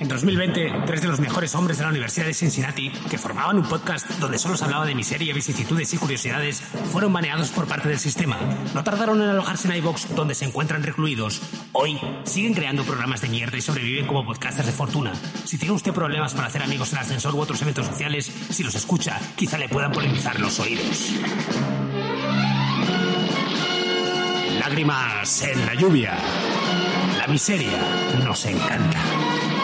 en 2020, tres de los mejores hombres de la Universidad de Cincinnati, que formaban un podcast donde solo se hablaba de miseria, vicisitudes y curiosidades, fueron baneados por parte del sistema. No tardaron en alojarse en iVox, donde se encuentran recluidos. Hoy siguen creando programas de mierda y sobreviven como podcasters de fortuna. Si tiene usted problemas para hacer amigos en ascensor u otros eventos sociales, si los escucha, quizá le puedan polinizar los oídos. Lágrimas en la lluvia miseria nos encanta.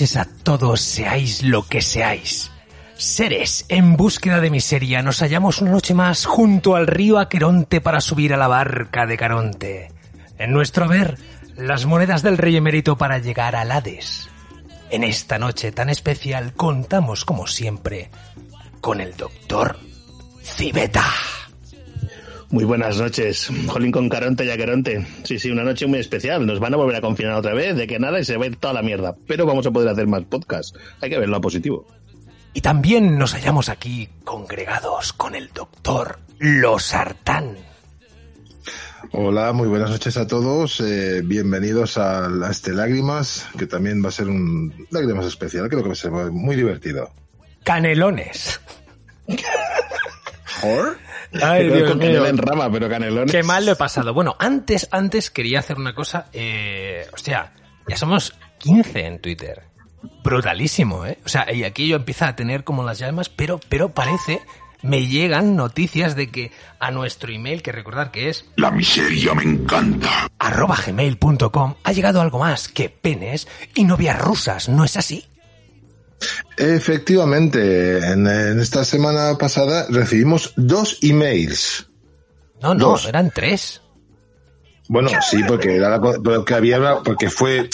A todos, seáis lo que seáis. Seres en búsqueda de miseria, nos hallamos una noche más junto al río Aqueronte para subir a la barca de Caronte. En nuestro haber, las monedas del rey emérito para llegar al Hades. En esta noche tan especial contamos, como siempre, con el doctor Cibeta. Muy buenas noches, Jolín con Caronte y Aqueronte. Sí, sí, una noche muy especial. Nos van a volver a confinar otra vez, de que nada y se va a ir toda la mierda. Pero vamos a poder hacer más podcasts. Hay que verlo a positivo. Y también nos hallamos aquí congregados con el doctor Losartán. Hola, muy buenas noches a todos. Eh, bienvenidos a, este Lágrimas, que también va a ser un Lágrimas especial. Creo que va a ser muy divertido. Canelones. ¿Or? Ay, Dios mío. en rama, pero canelones. Qué mal lo he pasado. Bueno, antes, antes quería hacer una cosa. Eh, hostia, ya somos 15 en Twitter. Brutalísimo, ¿eh? O sea, y aquí yo empiezo a tener como las llamas, pero, pero parece, me llegan noticias de que a nuestro email, que recordar que es... La miseria me encanta. arroba gmail.com ha llegado algo más que penes y novias rusas, ¿no es así? Efectivamente, en, esta semana pasada recibimos dos emails. No, no, eran tres. Bueno, sí, porque era porque había porque fue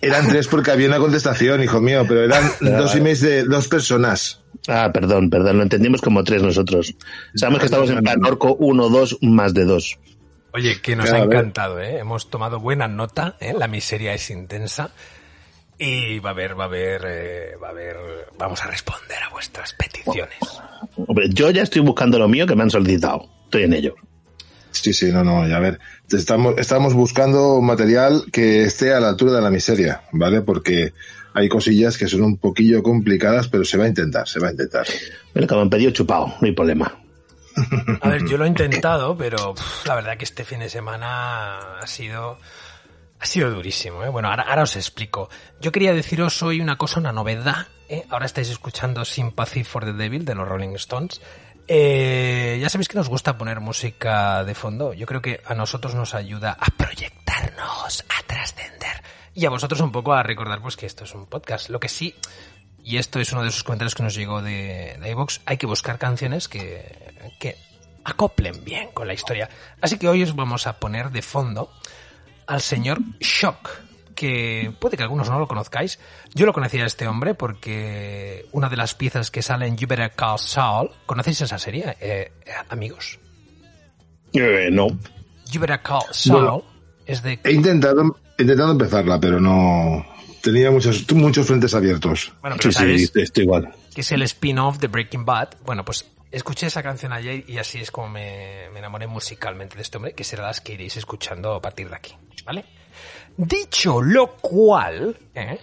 eran tres porque había una contestación, hijo mío, pero eran dos emails de dos personas. Ah, perdón, perdón, lo entendimos como tres nosotros. Sabemos que estamos en plan orco uno, dos, más de dos. Oye, que nos ha encantado, ¿eh? Hemos tomado buena nota, ¿eh? La miseria es intensa. Y va a haber, va a haber, eh, va a haber, vamos a responder a vuestras peticiones. Hombre, yo ya estoy buscando lo mío que me han solicitado. Estoy en ello. Sí, sí, no, no, a ver, estamos, estamos buscando material que esté a la altura de la miseria, ¿vale? Porque hay cosillas que son un poquillo complicadas, pero se va a intentar, se va a intentar. Pero como han pedido chupado, no hay problema. A ver, yo lo he intentado, pero la verdad que este fin de semana ha sido ha sido durísimo, ¿eh? Bueno, ahora, os explico. Yo quería deciros hoy una cosa, una novedad. ¿eh? Ahora estáis escuchando Sympathy for the Devil de los Rolling Stones. Eh, ya sabéis que nos gusta poner música de fondo. Yo creo que a nosotros nos ayuda a proyectarnos, a trascender. Y a vosotros un poco a recordar pues que esto es un podcast. Lo que sí, y esto es uno de esos comentarios que nos llegó de, de iVox, hay que buscar canciones que, que acoplen bien con la historia. Así que hoy os vamos a poner de fondo al señor Shock, que puede que algunos no lo conozcáis. Yo lo conocía a este hombre porque una de las piezas que sale en You Better Call Saul, ¿conocéis esa serie, eh, amigos? Eh, no. You Better Call Saul es de... He intentado, he intentado empezarla, pero no... Tenía muchos, muchos frentes abiertos. Bueno, pero sí, sí, estoy igual. Que es el spin-off de Breaking Bad. Bueno, pues escuché esa canción ayer y así es como me, me enamoré musicalmente de este hombre, que será las que iréis escuchando a partir de aquí, ¿vale? Dicho lo cual, ¿eh?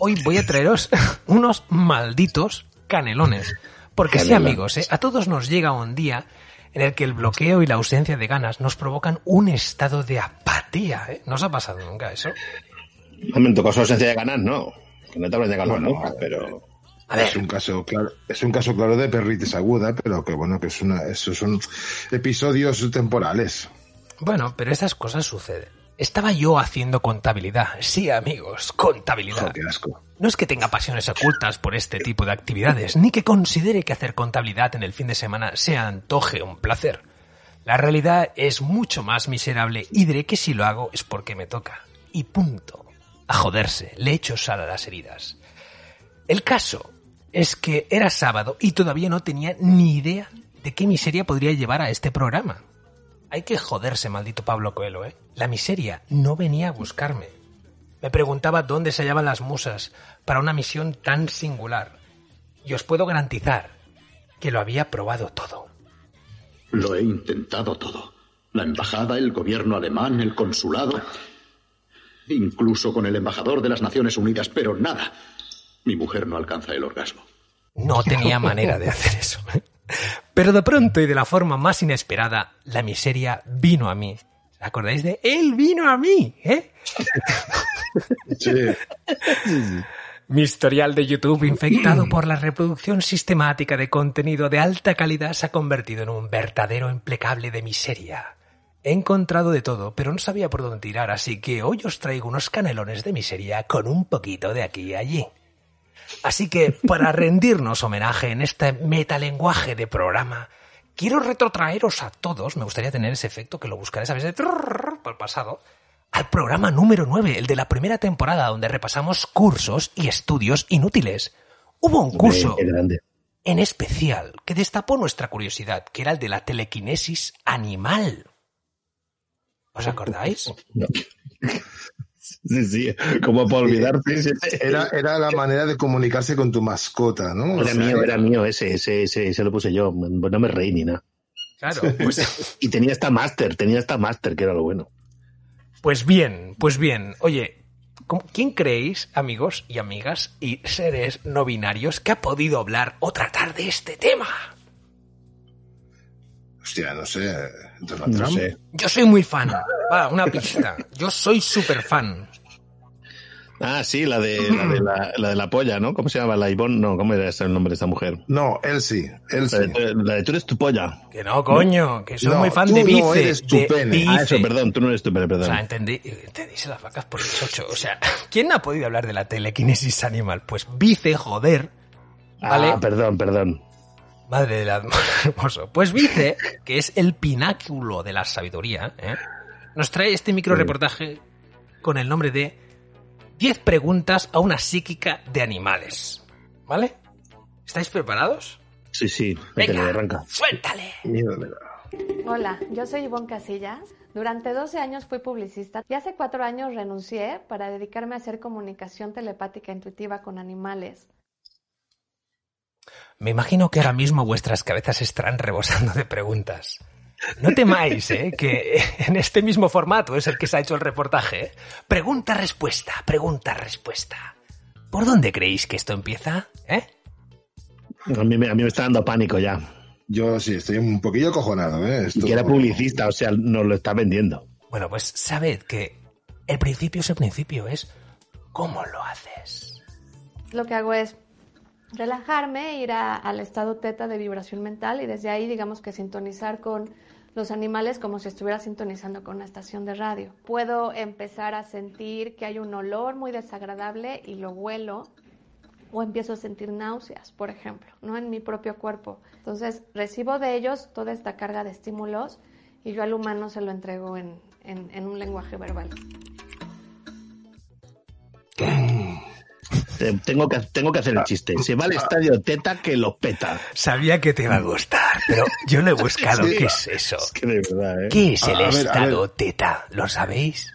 hoy voy a traeros unos malditos canelones. Porque sí, amigos, ¿eh? a todos nos llega un día en el que el bloqueo y la ausencia de ganas nos provocan un estado de apatía. ¿eh? ¿No os ha pasado nunca eso? Hombre, en tu caso ausencia de ganas, no. Que no te habrán llegado Bueno, nunca, pero... A ver, Es un caso claro, es un caso claro de perritis aguda, pero que bueno, que es una, esos son episodios temporales. bueno, pero esas cosas suceden. Estaba yo haciendo contabilidad. Sí, amigos, contabilidad. Jo, qué asco. No es que tenga pasiones ocultas por este tipo de actividades, ni que considere que hacer contabilidad en el fin de semana sea antoje un placer. La realidad es mucho más miserable y diré que si lo hago es porque me toca. Y punto. A joderse, le echo sal a las heridas. El caso es que era sábado y todavía no tenía ni idea de qué miseria podría llevar a este programa. Hay que joderse, maldito Pablo Coelho, ¿eh? La miseria no venía a buscarme. Me preguntaba dónde se hallaban las musas para una misión tan singular. Y os puedo garantizar que lo había probado todo. Lo he intentado todo. La embajada, el gobierno alemán, el consulado, incluso con el embajador de las Naciones Unidas, pero nada. Mi mujer no alcanza el orgasmo. No tenía manera de hacer eso. ¿eh? Pero de pronto y de la forma más inesperada, la miseria vino a mí. ¿Acordáis de Él vino a mí? ¿eh? Sí. Mi historial de YouTube infectado por la reproducción sistemática de contenido de alta calidad se ha convertido en un verdadero implacable de miseria. He encontrado de todo, pero no sabía por dónde tirar, así que hoy os traigo unos canelones de miseria con un poquito de aquí y allí. Así que, para rendirnos homenaje en este metalenguaje de programa, quiero retrotraeros a todos, me gustaría tener ese efecto que lo buscaré. De trrrr por el pasado, al programa número 9, el de la primera temporada, donde repasamos cursos y estudios inútiles. Hubo un curso en especial que destapó nuestra curiosidad, que era el de la telequinesis animal. ¿Os acordáis? No. Sí, sí, como para olvidarte. sí. Era, era la manera de comunicarse con tu mascota, ¿no? O Era sea, mío, era mío ese, ese, ese, ese lo puse yo. No me reí ni nada. Claro, pues Y tenía esta máster, tenía esta máster, que era lo bueno. Pues bien, pues bien. Oye, ¿cómo- ¿quién creéis, amigos y amigas y seres no binarios, que ha podido hablar o tratar de este tema? Hostia, no sé. Donald No Trump. sé. Yo soy muy fan. Va, una pista. Yo soy súper fan. Ah, sí, la de la, de la, la de la polla, ¿no? ¿Cómo se llama? La Ivonne, no, ¿cómo era ese el nombre de esta mujer? No, él sí, él La de, la de tú eres tu polla. Que no, coño, que soy No, muy fan tú de no Vice. eres tu de pene. Ah, eso, perdón, tú no eres tu pene, O perdón. sea, entendí, entendéis las vacas por el chocho. O sea, ¿quién ha podido hablar de la telequinesis animal? Pues Vice, joder. ¿Vale? Ah, perdón, perdón. Madre del amor hermoso. Pues Vice, que es el pináculo de la sabiduría, ¿eh? Nos trae este micro reportaje con el nombre de 10 preguntas a una psíquica de animales. ¿Vale? ¿Estáis preparados? Sí, sí, métele, arranca. suéltale. Hola, yo soy Ivonne Casillas. Durante 12 años fui publicista y hace 4 años renuncié para dedicarme a hacer comunicación telepática intuitiva con animales. Me imagino que ahora mismo vuestras cabezas estarán rebosando de preguntas. No temáis, ¿eh? que en este mismo formato es el que se ha hecho el reportaje. ¿eh? Pregunta-respuesta, pregunta-respuesta. ¿Por dónde creéis que esto empieza? ¿Eh? A mí, me- a mí me está dando pánico ya. Yo sí, estoy un poquillo acojonado, ¿eh? Y que era publicista, o sea, nos lo está vendiendo. Bueno, pues sabed que el principio es el principio, es cómo lo haces. Lo que hago es relajarme, ir a- al estado teta de vibración mental y desde ahí digamos que sintonizar con los animales como si estuviera sintonizando con una estación de radio. Puedo empezar a sentir que hay un olor muy desagradable y lo huelo o empiezo a sentir náuseas, por ejemplo, ¿no? En mi propio cuerpo. Entonces recibo de ellos toda esta carga de estímulos y yo al humano se lo entrego en, en- un lenguaje verbal. Tengo que, tengo que hacer el chiste. Se va al estadio Teta que lo peta. Sabía que te iba a gustar, pero yo lo he buscado. Sí. ¿Qué es eso? Es que de verdad, ¿eh? ¿Qué es el a ver, a estado ver. teta? ¿Lo sabéis?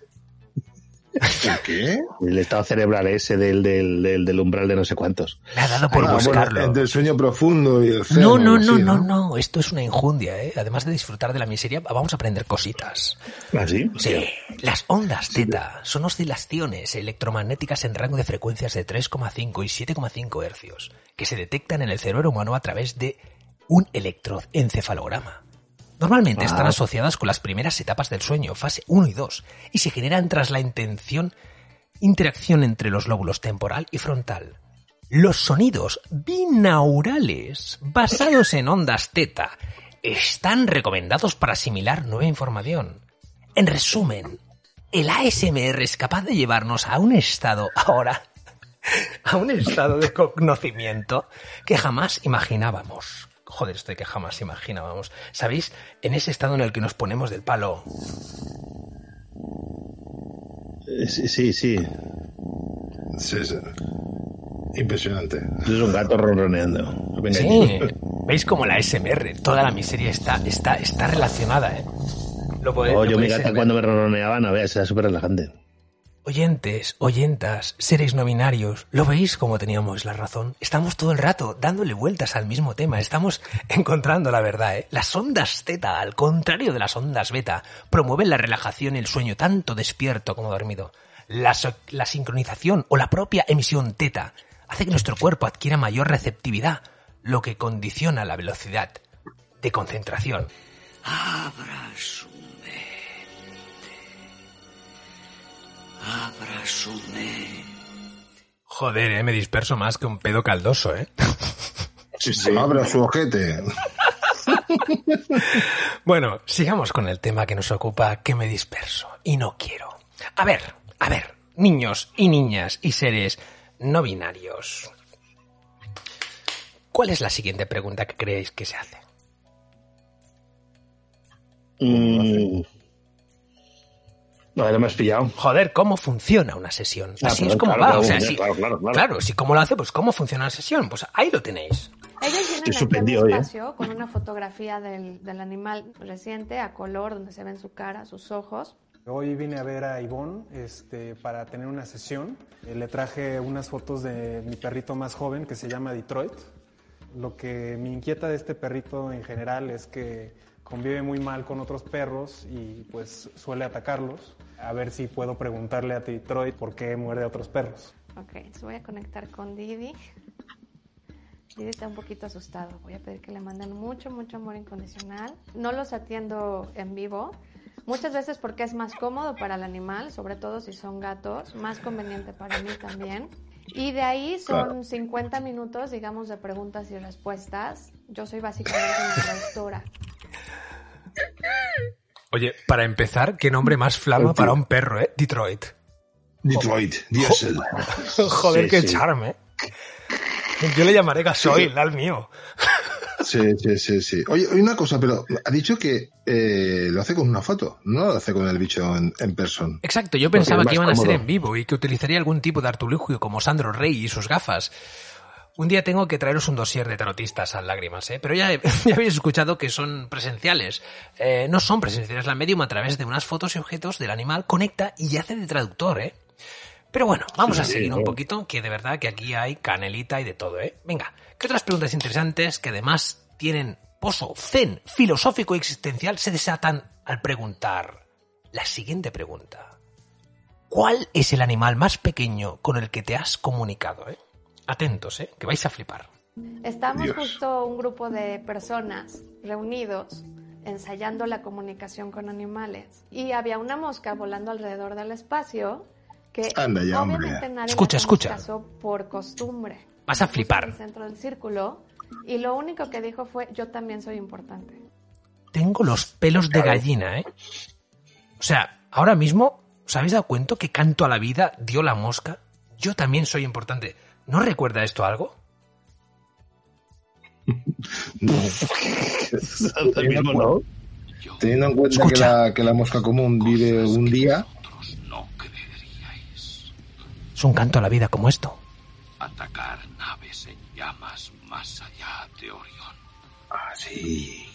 ¿El qué? El estado cerebral ese del, del, del, del umbral de no sé cuántos. Me ha dado por Ah, bueno, buscarlo. entre el sueño profundo y el No, no, no, no, no. Esto es una injundia, ¿eh? Además de disfrutar de la miseria, vamos a aprender cositas. ¿Ah, sí? Sí, las ondas teta son oscilaciones electromagnéticas en rango de frecuencias de 3,5 y 7,5 hercios que se detectan en el cerebro humano a través de un electroencefalograma. Normalmente Ah. están asociadas con las primeras etapas del sueño, fase 1 y 2, y se generan tras la intención interacción entre los lóbulos temporal y frontal. Los sonidos binaurales basados en ondas teta están recomendados para asimilar nueva información. En resumen, el ASMR es capaz de llevarnos a un estado ahora, a un estado de conocimiento que jamás imaginábamos. Joder, esto que jamás imaginábamos. ¿Sabéis? En ese estado en el que nos ponemos del palo. Eh, Sí, sí, sí. Sí, sí. Impresionante. Es un gato ronroneando. Venga, Sí, veis como la ASMR, toda la miseria está, está, está relacionada, ¿eh? Lo podéis- Oh, lo yo mi gata cuando me ronroneaba, no veas, era súper relajante. Oyentes, oyentas, seres no binarios, ¿lo veis como teníamos la razón? Estamos todo el rato dándole vueltas al mismo tema, estamos encontrando la verdad, ¿eh? Las ondas teta, al contrario de las ondas beta, promueven la relajación y el sueño tanto despierto como dormido. La, sincronización o la propia emisión teta hace que nuestro cuerpo adquiera mayor receptividad, lo que condiciona la velocidad de concentración. Abra Abra su mente. Joder, ¿eh? me disperso más que un pedo caldoso, ¿eh? Sí, sí. Abra su ojete. Bueno, sigamos con el tema que nos ocupa, que me disperso y no quiero. A ver, a ver, niños y niñas y seres no binarios. ¿Cuál es la siguiente pregunta que creéis que se hace? Mm. No, ahora me has pillado. Joder, ¿cómo funciona una sesión? Ah, Así perdón, es como claro, va, o claro, sea, ya, sí. claro, claro, claro. Claro, si cómo lo hace, pues cómo funciona la sesión. Pues ahí lo tenéis. Ellos suspendido al hoy, ¿eh? espacio con una fotografía del, del animal reciente a color, donde se ven su cara, sus ojos. Hoy vine a ver a Ivonne este, para tener una sesión. Eh, le traje unas fotos de mi perrito más joven que se llama Detroit. Lo que me inquieta de este perrito en general es que convive muy mal con otros perros y pues suele atacarlos. A ver si puedo preguntarle a Detroit por qué muerde a otros perros. Ok, entonces voy a conectar con Didi. Didi está un poquito asustado. Voy a pedir que le manden mucho, mucho amor incondicional. No los atiendo en vivo. Muchas veces porque es más cómodo para el animal, sobre todo si son gatos, más conveniente para mí también. Y de ahí son 50 minutos, digamos, de preguntas y respuestas. Yo soy básicamente una traductora. Oye, para empezar, ¿qué nombre más flama para un perro, eh? Detroit. Detroit, diésel. Joder, Sí, qué sí. charme. Yo le llamaré gasoil al mío. Sí, sí, sí, sí. Oye, una cosa, pero ha dicho que eh, lo hace con una foto, no lo hace con el bicho en, en persona. Exacto, yo pensaba que iban a ser en vivo y que utilizaría algún tipo de artilugio como Sandro Rey y sus gafas. Un día tengo que traeros un dossier de tarotistas a lágrimas, ¿eh? Pero ya, ya habéis escuchado que son presenciales. Eh, no son presenciales, la medium a través de unas fotos y objetos del animal conecta y hace de traductor, ¿eh? Pero bueno, vamos a Sí, seguir un poquito, que de verdad que aquí hay canelita y de todo, ¿eh? Venga, ¿qué otras preguntas interesantes que además tienen pozo zen filosófico y existencial se desatan al preguntar la siguiente pregunta? ¿Cuál es el animal más pequeño con el que te has comunicado, eh? Atentos, ¿eh? Que vais a flipar. Estamos Dios. justo un grupo de personas reunidos ensayando la comunicación con animales y había una mosca volando alrededor del espacio que Anda ya, obviamente nadie Escucha, escucha. caso por costumbre. Vas a flipar. En el centro del círculo y lo único que dijo fue yo también soy importante. Tengo los pelos de gallina, ¿eh? O sea, ahora mismo, ¿os habéis dado cuenta que canto a la vida dio la mosca? Yo también soy importante. ¿No recuerda esto algo? Ahora mismo no. Teniendo en cuenta que Escucha. la, que la mosca común vive un día, no creeríais Es un canto a la vida como esto. atacar naves en llamas más allá de Orión. así.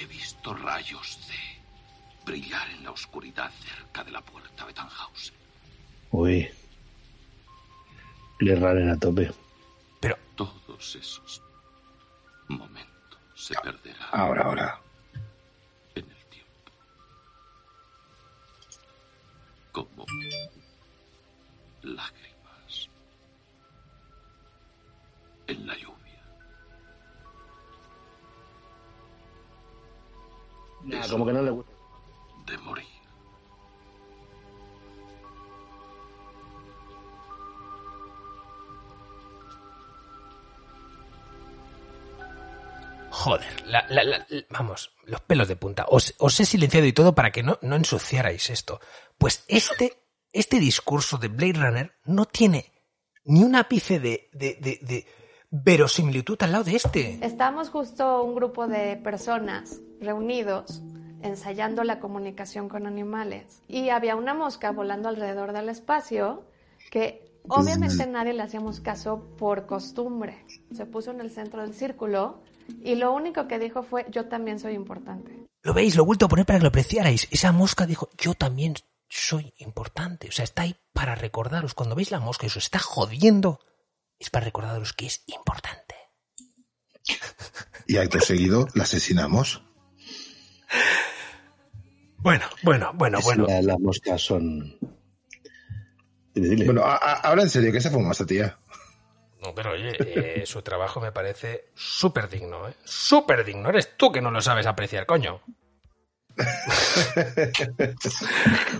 He visto rayos de brillar en la oscuridad cerca de la puerta de Tannhausen. Uy. Le raren a tope. Pero Todos esos momentos se perderán Ahora, ahora. en el tiempo. Como lágrimas en la lluvia. Nah, como que no le gusta. de morir. Joder, la- la- la- vamos, los pelos de punta. Os, os he silenciado y todo para que no, no ensuciarais esto. Pues este, este discurso de Blade Runner no tiene ni un ápice de, de, de, de verosimilitud al lado de este. Estábamos justo un grupo de personas reunidos ensayando la comunicación con animales y había una mosca volando alrededor del espacio que obviamente nadie le hacíamos caso por costumbre. Se puso en el centro del círculo y lo único que dijo fue yo también soy importante. Lo veis, lo he vuelto a poner para que lo apreciarais. Esa mosca dijo, yo también soy importante. O sea, está ahí para recordaros. Cuando veis la mosca y os está jodiendo, es para recordaros que es importante. Y acto seguido la asesinamos. Bueno, bueno, bueno, Es bueno. la- las moscas son. Dile, dile. Bueno, a- a- ahora en serio, ¿qué se fuma esta tía? No, pero oye, eh, su trabajo me parece súper digno, ¿eh? Súper digno. Eres tú que no lo sabes apreciar, coño.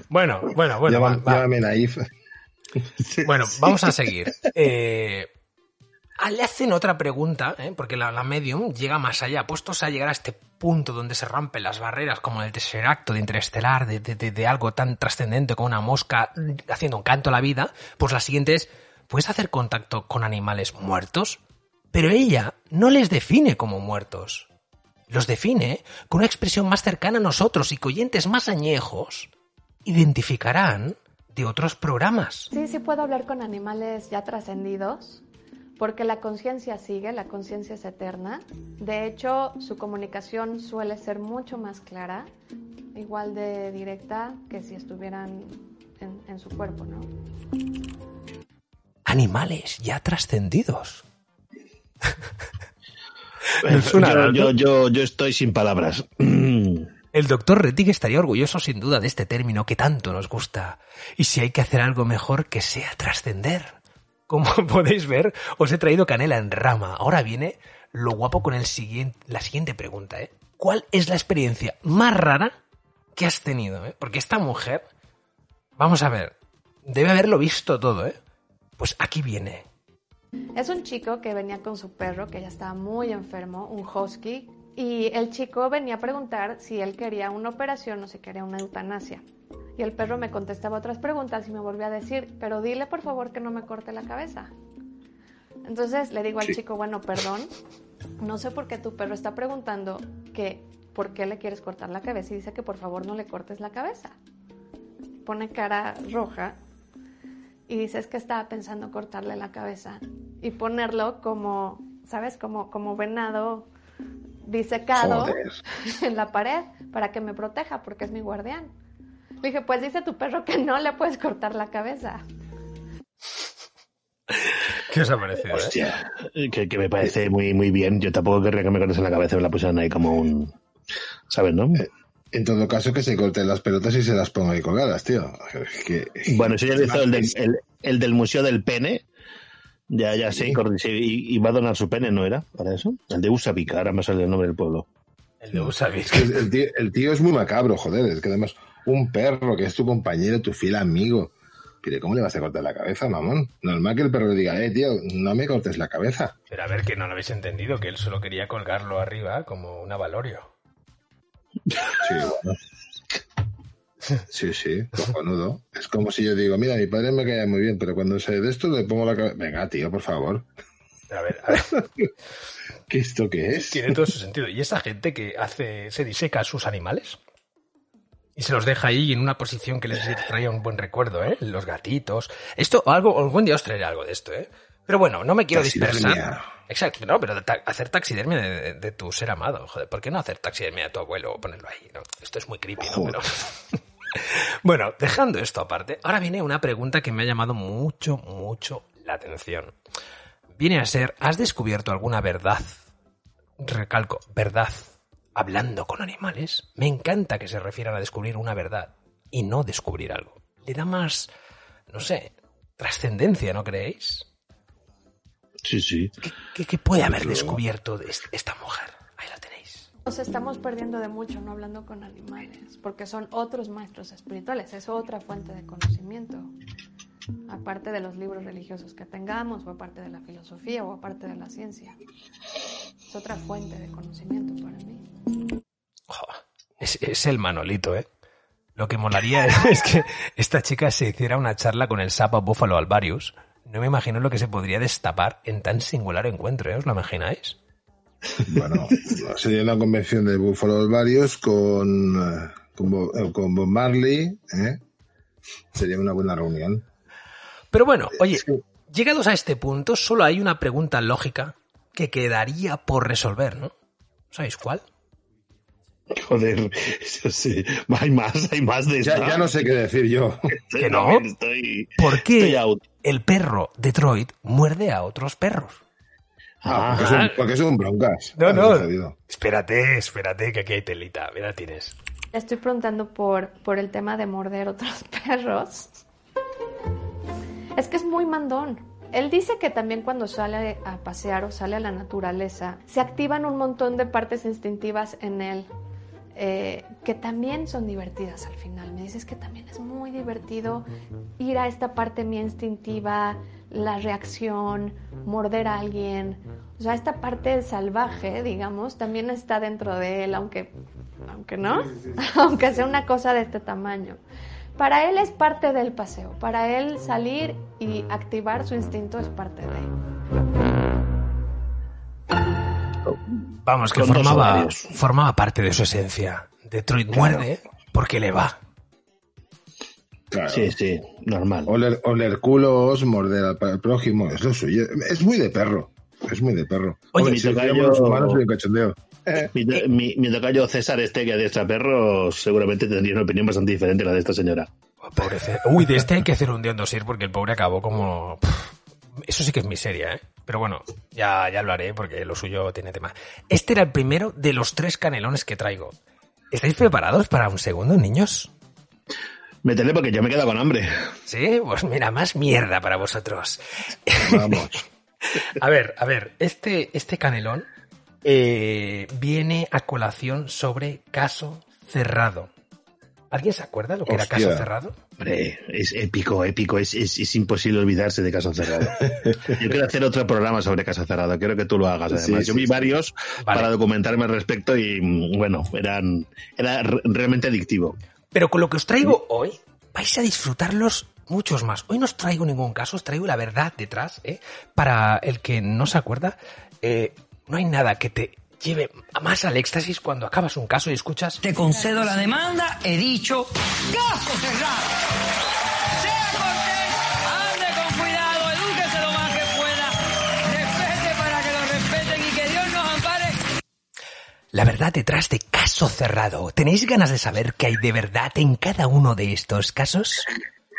bueno, bueno, bueno. Llama- va, va. Llámame naif. Bueno, vamos a seguir. Eh, ah, le hacen otra pregunta, ¿eh? porque la, la medium llega más allá, puestos a llegar a este punto donde se rompen las barreras, como en el tercer acto de Interestelar, de, de- de- de algo tan trascendente como una mosca haciendo un canto a la vida, pues la siguiente es, ¿puedes hacer contacto con animales muertos? Pero ella no les define como muertos. Los define con una expresión más cercana a nosotros y que oyentes más añejos identificarán de otros programas. Sí, sí puedo hablar con animales ya trascendidos, porque la conciencia sigue, la conciencia es eterna. De hecho, su comunicación suele ser mucho más clara, igual de directa que si estuvieran en, en su cuerpo, ¿no? Animales ya trascendidos. Yo, yo, yo estoy sin palabras. El doctor Rettig estaría orgulloso sin duda de este término que tanto nos gusta. Y si hay que hacer algo mejor, que sea trascender. Como podéis ver, os he traído canela en rama. Ahora viene lo guapo con el siguiente, la siguiente pregunta, ¿eh? ¿Cuál es la experiencia más rara que has tenido, eh? Porque esta mujer, vamos a ver, debe haberlo visto todo, ¿eh? Pues aquí viene. Es un chico que venía con su perro, que ya estaba muy enfermo, un husky, y el chico venía a preguntar si él quería una operación o si quería una eutanasia. Y el perro me contestaba otras preguntas y me volvió a decir, pero dile por favor que no me corte la cabeza. Entonces le digo al Sí. chico, bueno, perdón, no sé por qué tu perro está preguntando que por qué le quieres cortar la cabeza y dice que por favor no le cortes la cabeza. Pone cara roja y dice es que estaba pensando cortarle la cabeza y ponerlo como, ¿sabes? Como, como venado disecado Joder. en la pared para que me proteja porque es mi guardián. Le dije, pues dice tu perro que no le puedes cortar la cabeza. ¿Qué os ha parecido? eh? Hostia, que, que me parece muy, muy bien. Yo tampoco querría que me cortes en la cabeza y me la pusieran ahí como un. ¿Sabes, no? En todo caso, que se corten las pelotas y se las ponga ahí colgadas, tío. Que- Bueno, eso ya lo hizo el del, el, el del Museo del Pene. Ya, ya sé, sí, y, y va a donar su pene, ¿no era? ¿Para eso? El de Usapica, ahora me sale el nombre del pueblo. El de el, tío, el tío es muy macabro, joder. Es que además, un perro que es tu compañero, tu fiel amigo. Pero ¿cómo le vas a cortar la cabeza, mamón? Normal que el perro le diga, eh, tío, no me cortes la cabeza. Pero a ver, que no lo habéis entendido, que él solo quería colgarlo arriba como un avalorio. Sí, bueno. Sí, sí, cojonudo. Es como si yo digo, mira, mi padre me caía muy bien, pero cuando se de esto le pongo la cabeza. Venga, tío, por favor. A ver, a ver, ¿Qué esto qué es? tiene todo su sentido. ¿Y esa gente que hace, se diseca a sus animales? Y se los deja ahí en una posición que les traía un buen recuerdo, ¿eh? Los gatitos. Esto, algo, algún día os traeré algo de esto, ¿eh? Pero bueno, no me quiero Taxidermia. dispersar. Exacto, no, pero ta- hacer taxidermia de, de- de tu ser amado. Joder, ¿por qué no hacer taxidermia de tu abuelo o ponerlo ahí? No, esto es muy creepy, ¿no? Pero... bueno, dejando esto aparte, ahora viene una pregunta que me ha llamado mucho, mucho la atención. Viene a ser, ¿has descubierto alguna verdad? Recalco, verdad. Hablando con animales, me encanta que se refieran a descubrir una verdad y no descubrir algo. Le da más, no sé, trascendencia, ¿no creéis? Sí, sí. ¿Qué, qué- qué puede haber descubierto de est- esta mujer? Ahí la tenéis. Nos estamos perdiendo de mucho no hablando con animales, porque son otros maestros espirituales, es otra fuente de conocimiento. Aparte de los libros religiosos que tengamos, o aparte de la filosofía, o aparte de la ciencia. Es otra fuente de conocimiento para mí. Jo, es, es el Manolito, ¿eh? Lo que molaría es que esta chica se hiciera una charla con el sapo Búfalo Alvarius. No me imagino lo que se podría destapar en tan singular encuentro, ¿eh? ¿Os lo imagináis? Bueno, sería una convención de búfalos varios con, eh, con, eh, con Bob Marley, ¿eh? Sería una buena reunión. Pero bueno, oye, Es que- llegados a este punto, solo hay una pregunta lógica que quedaría por resolver, ¿no? ¿Sabéis cuál? Joder, eso sí. Hay más, hay más de Ya, esta. ya no sé qué decir yo. Estoy- ¿Que no? Estoy, ¿Por estoy qué out. El perro Detroit muerde a otros perros? Ah, porque, son, porque son broncas. No, no. Espérate, espérate, que aquí hay telita. Mira, tienes. Estoy preguntando por, por el tema de morder otros perros. Es que es muy mandón. Él dice que también cuando sale a pasear o sale a la naturaleza, se activan un montón de partes instintivas en él eh, que también son divertidas al final. Me dices que también es muy divertido ir a esta parte mía instintiva, la reacción, morder a alguien. O sea, esta parte salvaje, digamos, también está dentro de él, aunque, aunque no, aunque sea una cosa de este tamaño. Para él es parte del paseo, para él salir y activar su instinto es parte de. Vamos, que formaba, formaba parte de su esencia. Detroit muerde porque le va. Claro. Sí, sí, normal. Oler, oler culos, morder al al prójimo, es lo suyo. Es muy de perro. Es muy de perro. Oye, Hombre, mi si tocayo- los humanos cachondeo. Mi, mi, mi tocayo César este que adiestra perros seguramente tendría una opinión bastante diferente a la de esta señora. Oh, Pobre Uy, de este hay que hacer un día en dosir porque el pobre acabó como... Eso sí que es miseria, ¿eh? Pero bueno, ya, ya lo haré porque lo suyo tiene tema. Este era el primero de los tres canelones que traigo. ¿Estáis preparados para un segundo, niños? Métele porque yo me quedo con hambre. Sí, pues mira, más mierda para vosotros. Vamos. A ver, a ver, este, este canelón eh, viene a colación sobre caso cerrado. ¿Alguien se acuerda lo que era caso cerrado? Hombre, es épico, épico. Es, es, es imposible olvidarse de Caso Cerrado. Yo quiero hacer otro programa sobre Caso Cerrado. Quiero que tú lo hagas, además. Sí, Yo vi sí. varios Vale. para documentarme al respecto y, mm, bueno, eran, era re- realmente adictivo. Pero con lo que os traigo hoy, vais a disfrutarlos muchos más. Hoy no os traigo ningún caso, os traigo la verdad detrás. ¿eh? Para el que no se acuerda, eh, no hay nada que te lleve más al éxtasis cuando acabas un caso y escuchas... Te concedo la demanda, he dicho, caso cerrado. Sea cortés, ande con cuidado, edúquese lo más que pueda, respete para que lo respeten y que Dios nos ampare. La verdad detrás de caso cerrado. ¿Tenéis ganas de saber qué hay de verdad en cada uno de estos casos?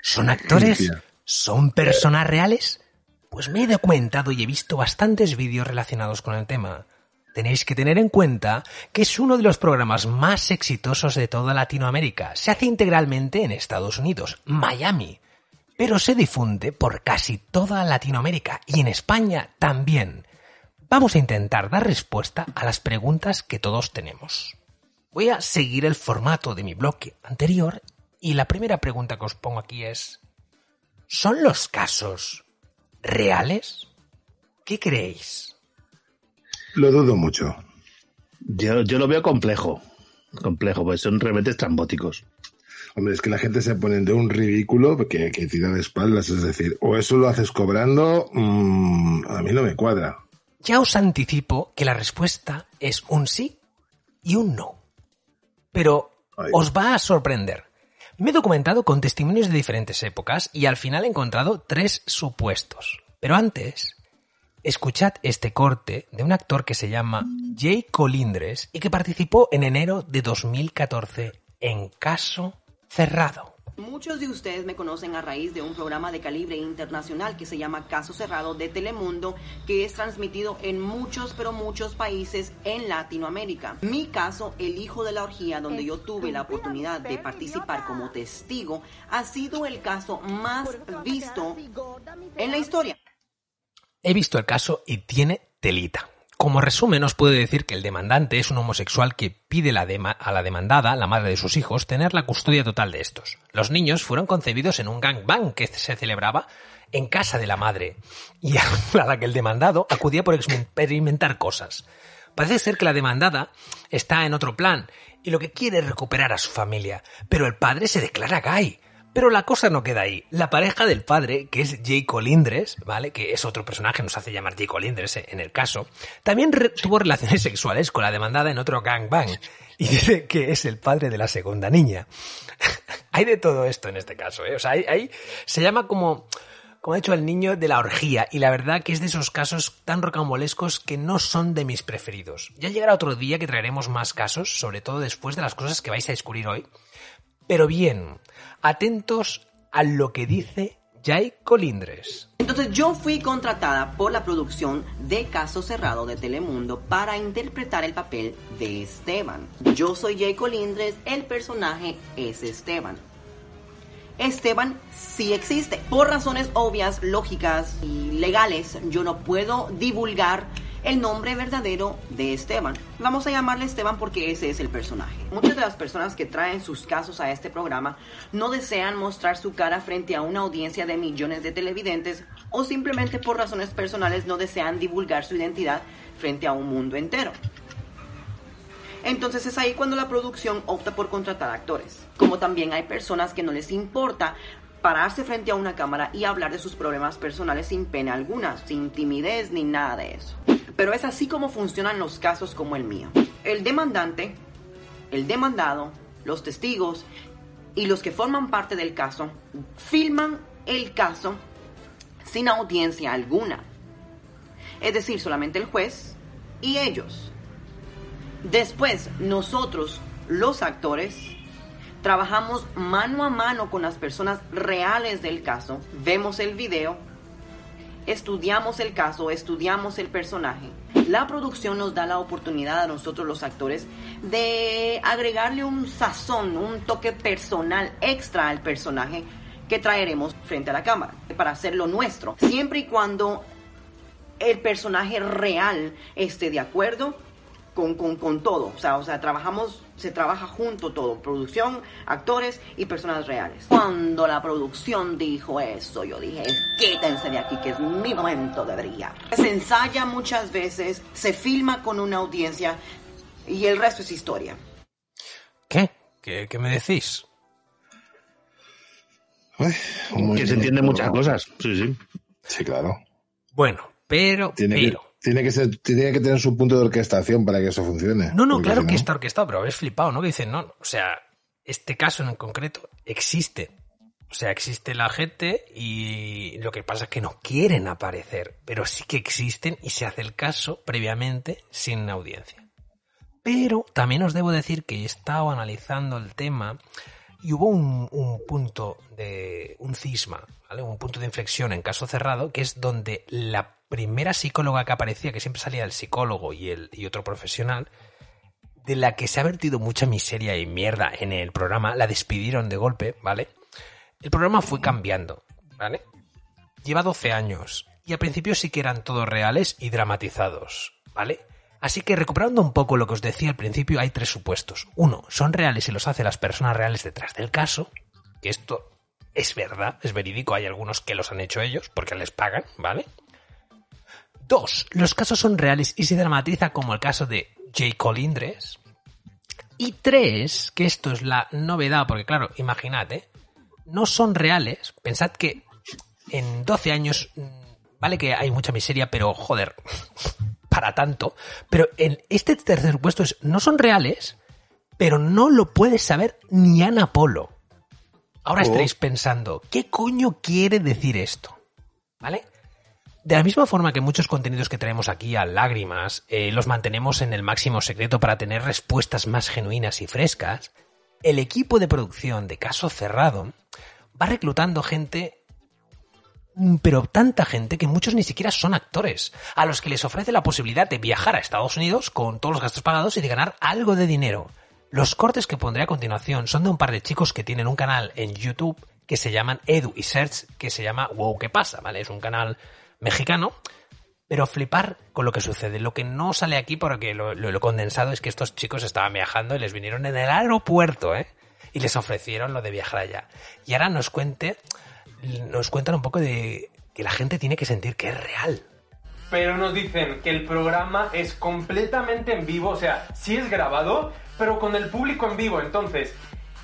¿Son actores? ¿Son personas reales? Pues me he documentado y he visto bastantes vídeos relacionados con el tema. Tenéis que tener en cuenta que es uno de los programas más exitosos de toda Latinoamérica. Se hace integralmente en Estados Unidos, Miami, pero se difunde por casi toda Latinoamérica y en España también. Vamos a intentar dar respuesta a las preguntas que todos tenemos. Voy a seguir el formato de mi bloque anterior y la primera pregunta que os pongo aquí es ¿Son los casos reales? ¿Qué creéis? Lo dudo mucho. Yo, yo lo veo complejo. Complejo, pues son realmente estrambóticos. Hombre, es que la gente se pone de un ridículo que, que tira de espaldas. Es decir, o eso lo haces cobrando, mm, a mí no me cuadra. Ya os anticipo que la respuesta es un sí y un no. Pero Ay. os va a sorprender. Me he documentado con testimonios de diferentes épocas y al final he encontrado tres supuestos. Pero antes, Escuchad este corte de un actor que se llama Jay Colindres y que participó en enero de 2014 en Caso Cerrado. Muchos de ustedes me conocen a raíz de un programa de calibre internacional que se llama Caso Cerrado de Telemundo, que es transmitido en muchos, pero muchos países en Latinoamérica. Mi caso, El Hijo de la Orgía, donde yo tuve la oportunidad de participar como testigo, ha sido el caso más visto en la historia. He visto el caso y tiene telita. Como resumen, os puedo decir que el demandante es un homosexual que pide la a la demandada, la madre de sus hijos, tener la custodia total de estos. Los niños fueron concebidos en un gangbang que se celebraba en casa de la madre y a la que el demandado acudía por experimentar cosas. Parece ser que la demandada está en otro plan y lo que quiere es recuperar a su familia, pero el padre se declara gay. Pero la cosa no queda ahí. La pareja del padre, que es Jay Colindres, ¿vale? Que es otro personaje, nos hace llamar Jay Colindres eh, en el caso, también re- tuvo relaciones sexuales con la demandada en otro gangbang. Y dice que es el padre de la segunda niña. hay de todo esto en este caso, ¿eh? O sea, hay, hay- se llama como, como ha dicho el niño de la orgía. Y la verdad que es de esos casos tan rocambolescos que no son de mis preferidos. Ya llegará otro día que traeremos más casos, sobre todo después de las cosas que vais a descubrir hoy. Pero bien, atentos a lo que dice Jay Colindres. Entonces yo fui contratada por la producción de Caso Cerrado de Telemundo para interpretar el papel de Esteban. Yo soy Jay Colindres, el personaje es Esteban. Esteban sí existe. Por razones obvias, lógicas y legales, yo no puedo divulgar el nombre verdadero de Esteban. Vamos a llamarle Esteban porque ese es el personaje. Muchas de las personas que traen sus casos a este programa no desean mostrar su cara frente a una audiencia de millones de televidentes o simplemente por razones personales no desean divulgar su identidad frente a un mundo entero. Entonces es ahí cuando la producción opta por contratar actores. Como también hay personas que no les importa pararse frente a una cámara y hablar de sus problemas personales sin pena alguna, sin timidez ni nada de eso. Pero es así como funcionan los casos como el mío. El demandante, el demandado, los testigos y los que forman parte del caso filman el caso sin audiencia alguna. Es decir, solamente el juez y ellos. Después, nosotros, los actores, trabajamos mano a mano con las personas reales del caso, vemos el video, estudiamos el caso, estudiamos el personaje. La producción nos da la oportunidad a nosotros los actores de agregarle un sazón, un toque personal extra al personaje que traeremos frente a la cámara para hacerlo nuestro, siempre y cuando el personaje real esté de acuerdo con, con, con todo. O sea, o sea, trabajamos, se trabaja junto todo, producción, actores y personas reales. Cuando la producción dijo eso, yo dije, quítense de aquí, que es mi momento de brillar. Se ensaya muchas veces, se filma con una audiencia y el resto es historia. ¿Qué? ¿Qué, qué me decís? que se entienden muchas cosas. Sí, sí. Sí, claro. Bueno, pero, Tiene pero. Tiene, que ser, tiene que tener su punto de orquestación para que eso funcione. No, no, claro si que está orquestado, pero habéis flipado, ¿no? Que dicen, no, o sea, este caso en concreto existe. O sea, existe la gente y lo que pasa es que no quieren aparecer, pero sí que existen y se hace el caso previamente sin audiencia. Pero también os debo decir que he estado analizando el tema y hubo un, un punto de un cisma, ¿vale? Un punto de inflexión en caso cerrado, que es donde la primera psicóloga que aparecía, que siempre salía el psicólogo y, el, y otro profesional, de la que se ha vertido mucha miseria y mierda en el programa, la despidieron de golpe, ¿vale? El programa fue cambiando, ¿vale? Lleva 12 años y al principio sí que eran todos reales y dramatizados, ¿vale? Así que recuperando un poco lo que os decía al principio, hay tres supuestos. Uno, son reales y los hace las personas reales detrás del caso, que esto es verdad, es verídico, hay algunos que los han hecho ellos porque les pagan, ¿vale? Dos, los casos son reales y se dramatiza como el caso de Jay Colindres. Y tres, que esto es la novedad, porque claro, imaginad, ¿eh? no son reales. Pensad que en 12 años, mm, vale que hay mucha miseria, pero joder, para tanto. Pero en este tercer puesto es, no son reales, pero no lo puede saber ni Ana Polo. Ahora Oh. estaréis pensando, ¿qué coño quiere decir esto? ¿Vale? De la misma forma que muchos contenidos que traemos aquí a lágrimas eh, los mantenemos en el máximo secreto para tener respuestas más genuinas y frescas, el equipo de producción de Caso Cerrado va reclutando gente, mm, pero tanta gente que muchos ni siquiera son actores, a los que les ofrece la posibilidad de viajar a Estados Unidos con todos los gastos pagados y de ganar algo de dinero. Los cortes que pondré a continuación son de un par de chicos que tienen un canal en YouTube que se llaman Edu y Search, que se llama Wow, ¿qué pasa? ¿Vale? Es un canal mexicano, pero flipar con lo que sucede. Lo que no sale aquí, porque lo, lo- lo condensado es que estos chicos estaban viajando y les vinieron en el aeropuerto, ¿eh? Y les ofrecieron lo de viajar allá. Y ahora nos cuente, nos cuentan un poco de que la gente tiene que sentir que es real. Pero nos dicen que el programa es completamente en vivo, o sea, sí es grabado, pero con el público en vivo. Entonces,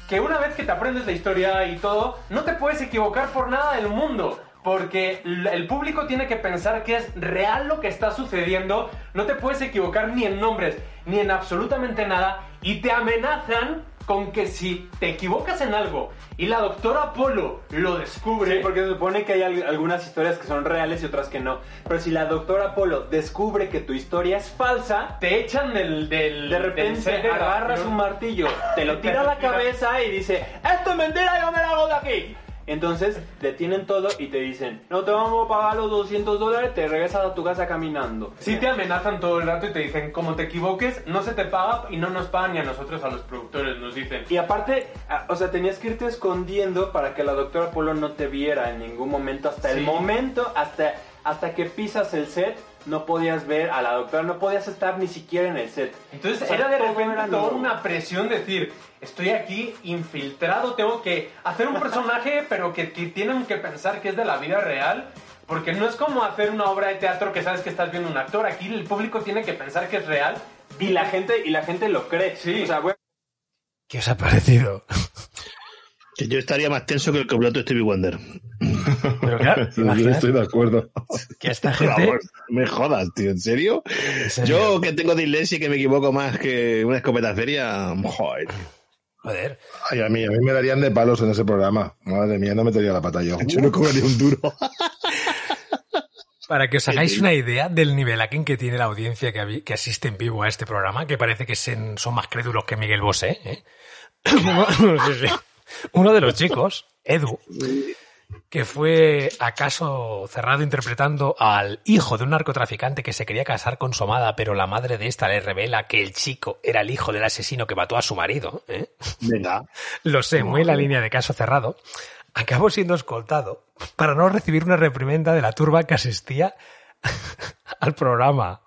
que una vez que te aprendes la historia y todo, no te puedes equivocar por nada del mundo. Porque el público tiene que pensar que es real lo que está sucediendo. No te puedes equivocar ni en nombres, ni en absolutamente nada. Y te amenazan con que si te equivocas en algo y la doctora Polo lo descubre... Sí, porque se supone que hay al- algunas historias que son reales y otras que no. Pero si la doctora Polo descubre que tu historia es falsa, te echan del... del de repente del agarras un martillo, te lo tira a la cabeza y dice, esto es mentira, yo me la hago de aquí. Entonces detienen todo y te dicen, no te vamos a pagar los 200 dólares, te regresas a tu casa caminando. Sí te amenazan todo el rato y te dicen, como te equivoques, no se te paga y no nos pagan ni a nosotros, a los productores, nos dicen. Y aparte, o sea, tenías que irte escondiendo para que la doctora Polo no te viera en ningún momento. Hasta Sí. el momento, hasta, hasta que pisas el set, no podías ver a la doctora, no podías estar ni siquiera en el set. Entonces O sea, era de repente era toda nuevo. una presión decir, estoy aquí infiltrado, tengo que hacer un personaje, pero que, que tienen que pensar que es de la vida real. Porque no es como hacer una obra de teatro que sabes que estás viendo un actor. Aquí el público tiene que pensar que es real. Y la gente, y la gente lo cree. Sí. O sea, bueno, ¿Qué os ha parecido? Que yo estaría más tenso que el copiloto de Stevie Wonder. Pero claro, Yo estoy de acuerdo. que esta gente... Vamos, me jodas, tío, ¿en serio? serio? Yo que tengo dislexia y que me equivoco más que una escopeta feria, joder. Joder. Ay, a mí, a mí me darían de palos en ese programa. Madre mía, no metería la pata yo. Yo no comería un duro. Para que os hagáis una idea del nivel aquí que tiene la audiencia que, asiste en vivo a este programa, que parece que son más crédulos que Miguel Bosé, ¿eh? Sí, sí. Uno de los chicos, Edu, que fue acaso cerrado interpretando al hijo de un narcotraficante que se quería casar con su amada, pero la madre de esta le revela que el chico era el hijo del asesino que mató a su marido. ¿eh? Venga. Lo sé, muy en la línea de caso cerrado. Acabó siendo escoltado para no recibir una reprimenda de la turba que asistía al programa.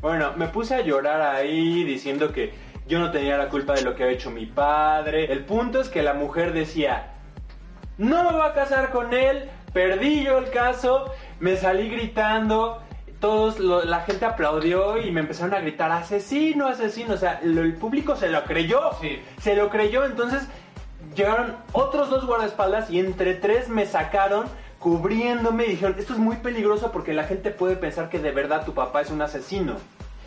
Bueno, me puse a llorar ahí diciendo que yo no tenía la culpa de lo que había hecho mi padre. El punto es que la mujer decía, no me voy a casar con él, perdí yo el caso, me salí gritando, todos, lo- la gente aplaudió y me empezaron a gritar, asesino, asesino, o sea, lo- el público se lo creyó, Sí. se lo creyó, entonces llegaron otros dos guardaespaldas y entre tres me sacaron cubriéndome y dijeron, esto es muy peligroso porque la gente puede pensar que de verdad tu papá es un asesino.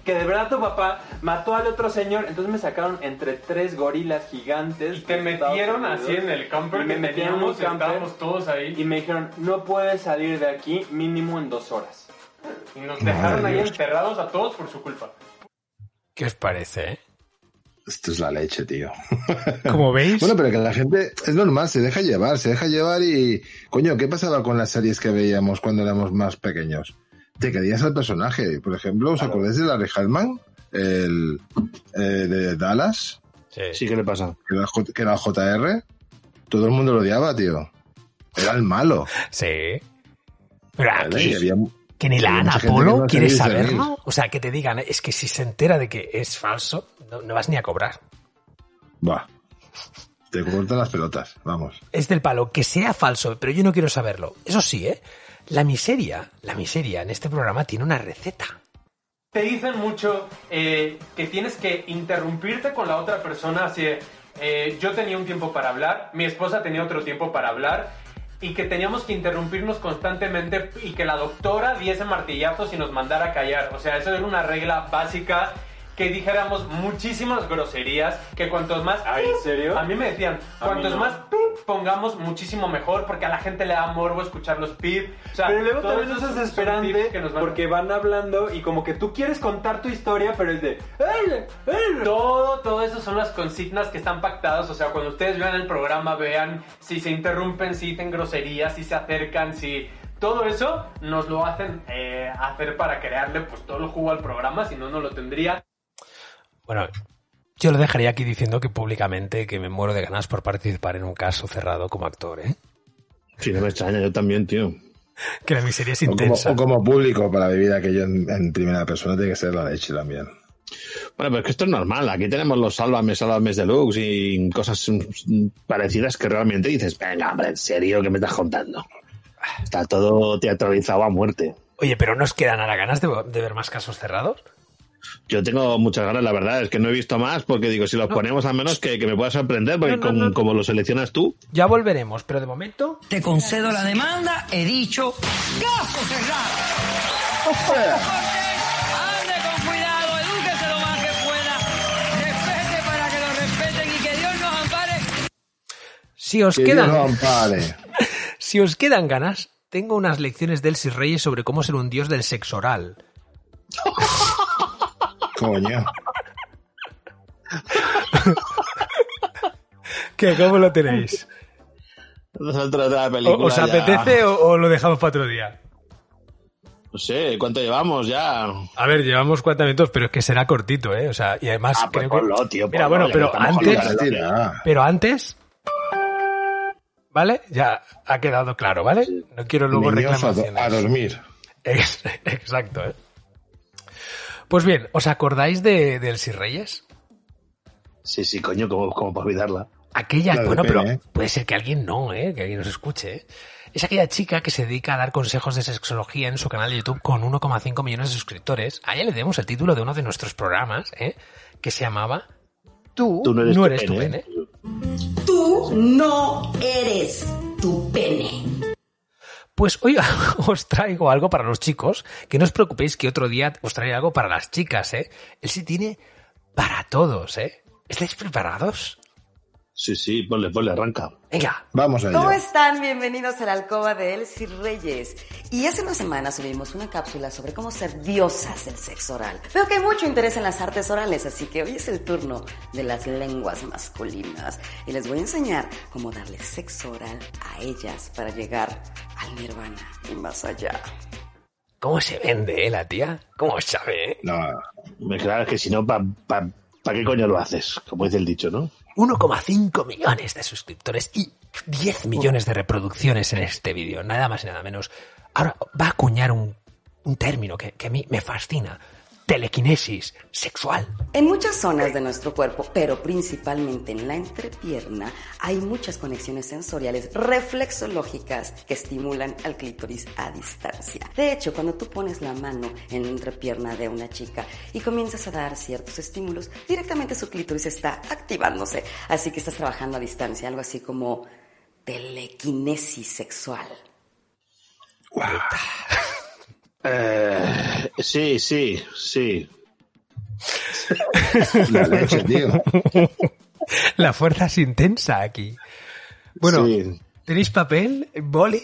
Que de verdad tu papá mató al otro señor. Entonces me sacaron entre tres gorilas gigantes. Y te metieron Unidos. así en el camper Y me que metieron en un teníamos, camper. estábamos todos ahí. Y me dijeron, no puedes salir de aquí mínimo en dos horas. Y nos dejaron ahí enterrados a todos por su culpa. ¿Qué os parece? eh? Esto es la leche, tío. Como veis, Bueno, pero que la gente es normal, se deja llevar, se deja llevar y. Coño, ¿qué pasaba con las series que veíamos cuando éramos más pequeños? Te querías al personaje. Por ejemplo, ¿os acordáis de Larry Hallman? El eh, de Dallas, sí. Sí, ¿qué le pasa? que era, que era JR. Todo el mundo lo odiaba, tío. Era el malo. Sí. Pero aquí, había- que ni la Ana Polo no quiere saberlo. O sea, que te digan, es que si se entera de que es falso, no, no vas ni a cobrar. Buah. Te cortan las pelotas, vamos. Es del palo, que sea falso, pero yo no quiero saberlo. Eso sí, ¿eh? La miseria, la miseria en este programa tiene una receta. Te dicen mucho eh, que tienes que interrumpirte con la otra persona. Así, eh, yo tenía un tiempo para hablar, mi esposa tenía otro tiempo para hablar, y que teníamos que interrumpirnos constantemente y que la doctora diese martillazos y nos mandara a callar. O sea, eso era una regla básica que dijéramos muchísimas groserías, que cuantos más... ¿Ay, en serio? A mí me decían, A cuantos no. más pip pongamos, muchísimo mejor, porque a la gente le da morbo escuchar los pip. O sea, Pero luego todos también es desesperante van- porque van hablando y como que tú quieres contar tu historia, pero es de... "Ay, ay". Todo, todo eso son las consignas que están pactadas. O sea, cuando ustedes vean el programa, vean si se interrumpen, si dicen groserías, si se acercan, si. Todo eso nos lo hacen eh, hacer para crearle pues todo el jugo al programa, si no, no lo tendría. Bueno, yo lo dejaría aquí diciendo que públicamente que me muero de ganas por participar en un caso cerrado como actor, ¿eh? Sí, no me extraña, yo también, tío. Que la miseria es O como, intensa. o como público para vivir aquello en, en primera persona tiene que ser la leche también. Bueno, pero es que esto es normal. Aquí tenemos los Sálvame, Sálvame Deluxe y cosas parecidas que realmente dices, venga, hombre, en serio, ¿qué me estás contando? Está todo teatralizado a muerte. Oye, pero ¿nos quedan ahora ganas de, de ver más casos cerrados? Yo tengo muchas ganas, la verdad, es que no he visto más porque digo, si los ponemos al menos que, que me pueda sorprender, porque No, no, con- no. como lo seleccionas tú, Ya volveremos, pero de momento... Te concedo la demanda, he dicho, caso cerrado. Ande con cuidado, edúquese lo más que pueda, respete para que lo respeten y que Dios nos ampare. Si os Que Dios quedan... lo ampare. Si os quedan ganas, tengo unas lecciones de Elsis Reyes sobre cómo ser un dios del sexo oral. Coño. ¿Qué? ¿Cómo lo tenéis? nosotros de la ¿O- película ¿Os ya- apetece o, o lo dejamos para otro día? No sé, ¿cuánto llevamos ya? A ver, llevamos 40 minutos, pero es que será cortito, ¿eh? O sea, y además Ah, pues creo que... ponlo, tío, Mira, ponlo, bueno, pero antes... Pero antes... ¿Vale? Ya ha quedado claro, ¿vale? No quiero luego Niños a, do- reclamaciones. a dormir. Ex- Exacto, ¿eh? Pues bien, ¿os acordáis de, de Elsie Reyes? Sí, sí, coño, como, como para olvidarla. Aquella, bueno, pero ¿eh? puede ser que alguien no, ¿eh? que alguien nos escuche. ¿eh? Es aquella chica que se dedica a dar consejos de sexología en su canal de YouTube con 1,5 millones de suscriptores. A ella le demos el título de uno de nuestros programas, ¿eh? que se llamaba Tú, Tú no no eres, eres tu tu pene. pene. Tú no eres tu pene. Pues hoy os traigo algo para los chicos, que no os preocupéis que otro día os traeré algo para las chicas, ¿eh? Él sí tiene para todos, ¿eh? ¿Estáis preparados? Sí, sí, ponle, ponle, arranca. Venga. Vamos a ¿Cómo están? Bienvenidos a la alcoba de Elsie Reyes. Y hace una semana subimos una cápsula sobre cómo ser diosas del sexo oral. Veo que hay mucho interés en las artes orales, así que hoy es el turno de las lenguas masculinas. Y les voy a enseñar cómo darle sexo oral a ellas para llegar al nirvana y más allá. ¿Cómo se vende, eh, la tía? ¿Cómo sabe, eh? No, Me claro que si no, ¿para pa, pa qué coño lo haces? Como dice el dicho, ¿no? 1,5 millones de suscriptores y 10 millones de reproducciones en este vídeo, nada más y nada menos. Ahora va a acuñar un, un término que, que a mí me fascina. Telequinesis sexual. En muchas zonas de nuestro cuerpo, pero principalmente en la entrepierna, hay muchas conexiones sensoriales reflexológicas que estimulan al clítoris a distancia. De hecho, cuando tú pones la mano en la entrepierna de una chica y comienzas a dar ciertos estímulos, directamente su clítoris está activándose. Así que estás trabajando a distancia, algo así como telequinesis sexual. Eh, sí, sí, sí. la leche, tío. La fuerza es intensa aquí. Bueno, Sí. ¿tenéis papel? ¿Boli?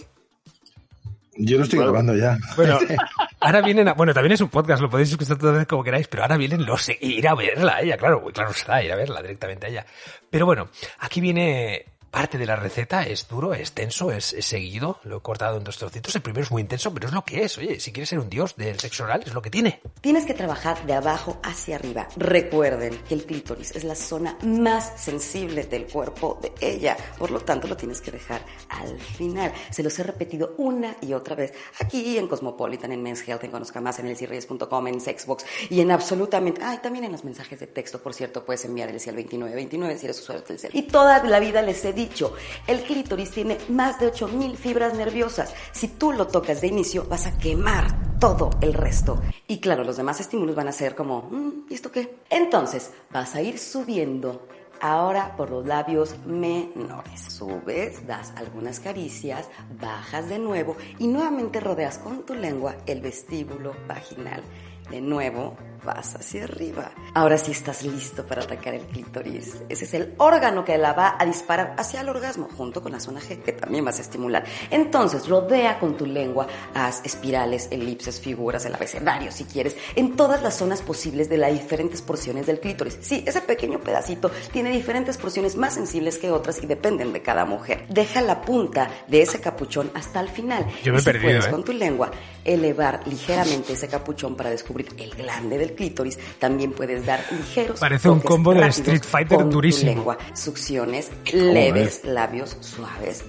Yo lo estoy Bueno. grabando ya. Bueno, ahora vienen, a- bueno, también es un podcast, lo podéis escuchar todas las veces como queráis, pero ahora vienen los, ir a verla a ella, claro, claro está, ir a verla directamente a ella. Pero bueno, aquí viene parte de la receta, es duro, es tenso, es, seguido, lo he cortado en dos trocitos, el primero es muy intenso, pero es lo que es, oye, si quieres ser un dios del sexo oral, es lo que tiene. Tienes que trabajar de abajo hacia arriba. Recuerden que el clítoris es la zona más sensible del cuerpo de ella. Por lo tanto, lo tienes que dejar al final. Se los he repetido una y otra vez. Aquí en Cosmopolitan, en Men's Health, en Conozca Más, en elcirreyes.com, en Sexbox y en absolutamente... Ay, también en los mensajes de texto, por cierto, puedes enviar el al 2929 si eres usuario del. Y toda la vida les he dicho, el clítoris tiene más de 8000 fibras nerviosas. Si tú lo tocas de inicio, vas a quemar todo el resto. Y claro, los demás estímulos van a ser como, "Mm, ¿y esto qué? Entonces, vas a ir subiendo ahora por los labios menores. Subes, das algunas caricias, bajas de nuevo y nuevamente rodeas con tu lengua el vestíbulo vaginal. De nuevo, vas hacia arriba. Ahora sí estás listo para atacar el clítoris. Ese es el órgano que la va a disparar hacia el orgasmo, junto con la zona G, que también vas a estimular. Entonces, rodea con tu lengua, haz espirales, elipses, figuras, el abecedario si quieres, en todas las zonas posibles de las diferentes porciones del clítoris. Sí, ese pequeño pedacito tiene diferentes porciones más sensibles que otras y dependen de cada mujer. Deja la punta de ese capuchón hasta el final. Yo me Y si perdido, puedes ¿eh? con tu lengua elevar ligeramente ese capuchón para descubrir el glande del clítoris, también puedes dar ligeros Parece un combo de Street Fighter durísimo. lengua. Succiones ¿Cómo leves, labios suaves,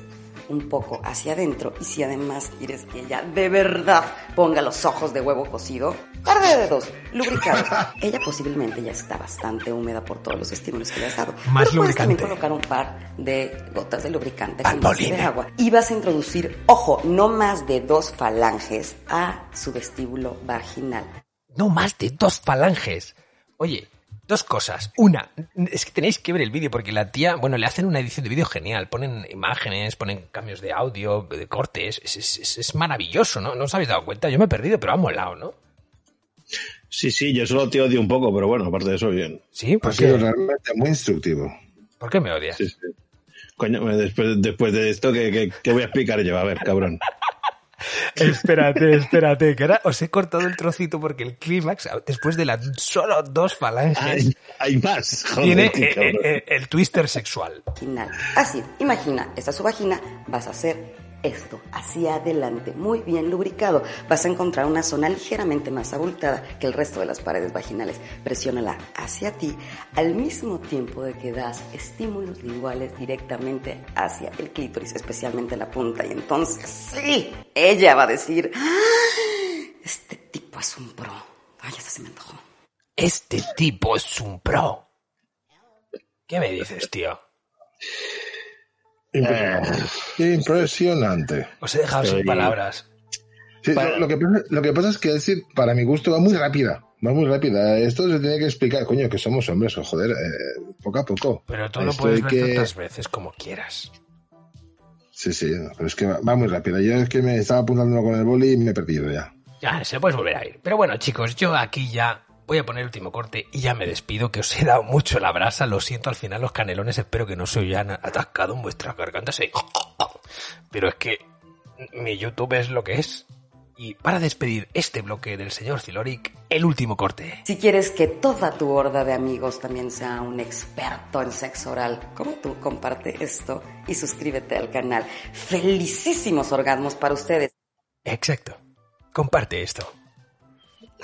un poco hacia adentro. Y si además quieres que ella de verdad ponga los ojos de huevo cocido, par de dedos, lubricados. ella posiblemente ya está bastante húmeda por todos los estímulos que le has dado. Más Pero puedes también lubricante. colocar un par de gotas de lubricante con base de agua. Y vas a introducir, ojo, no más de dos falanges a su vestíbulo vaginal. No más de dos falanges. Oye, dos cosas. Una, es que tenéis que ver el vídeo porque la tía, bueno, le hacen una edición de vídeo genial. Ponen imágenes, ponen cambios de audio, de cortes. Es, es- es- es maravilloso, ¿no? No os habéis dado cuenta. Yo me he perdido, pero ha molado, ¿no? Sí, sí, yo solo te odio un poco, pero bueno, aparte de eso, bien. Sí, Ha sido realmente muy instructivo. ¿Por qué me odias? Sí, sí. Coño, después, después de esto, ¿qué, qué, qué voy a explicar yo? A ver, cabrón. Espérate, espérate, que ahora os he cortado el trocito porque el clímax, después de las solo dos falanges, Hay, hay más. Joder, tiene eh, eh, eh, el twister sexual. Así, imagina, esta es su vagina, vas a hacer esto, hacia adelante, muy bien lubricado. Vas a encontrar una zona ligeramente más abultada que el resto de las paredes vaginales. Presiónala hacia ti al mismo tiempo de que das estímulos linguales directamente hacia el clítoris, especialmente la punta. Y entonces, sí, ella va a decir, "Ah, este tipo es un pro. Ay, ya se me antojó. Este tipo es un pro. ¿Qué me dices, tío? Eh, impresionante. Os he dejado sin palabras. Sí, Para- lo, que pasa, lo que pasa es que decir, para mi gusto va muy rápida. Va muy rápida. Esto se tiene que explicar, coño, que somos hombres, o joder, eh, poco a poco. Pero tú lo puedes ver que- tantas veces como quieras. Sí, sí, pero es que va, va muy rápida. Yo es que me estaba apuntando con el boli y me he perdido ya. Ya, se puedes volver a ir. Pero bueno, chicos, yo aquí ya voy a poner el último corte y ya me despido, que os he dado mucho la brasa. Lo siento, al final los canelones espero que no se hayan atascado en vuestras gargantas. Pero es que mi YouTube es lo que es. Y para despedir este bloque del señor Ziloric, el último corte. Si quieres que toda tu horda de amigos también sea un experto en sexo oral, como tú, comparte esto y suscríbete al canal. Felicísimos orgasmos para ustedes. Exacto. Comparte esto.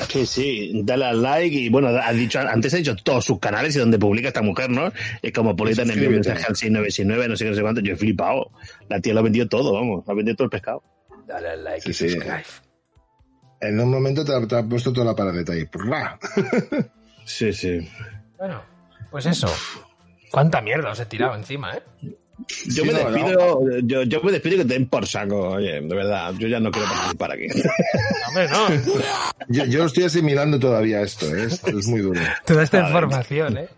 Sí, sí, dale al like y bueno, ha dicho, antes ha dicho todos sus canales y donde publica esta mujer, ¿no? Es como Politan envió un mensaje al 6969, no sé qué, no sé cuánto, yo he flipado. La tía lo ha vendido todo, vamos, ha vendido todo el pescado. Dale al like Sí, y sí. subscribe. En un momento te ha, te ha puesto toda la paradeta ahí. Sí, sí. Bueno, pues eso. ¿Cuánta mierda os he tirado encima, eh? Yo Sí, me no, despido, yo, yo me despido y que te den por saco, oye, de verdad, yo ya no quiero participar aquí. Hombre, no. Yo, yo estoy asimilando todavía esto, ¿eh? Esto es muy duro. Toda esta información, eh.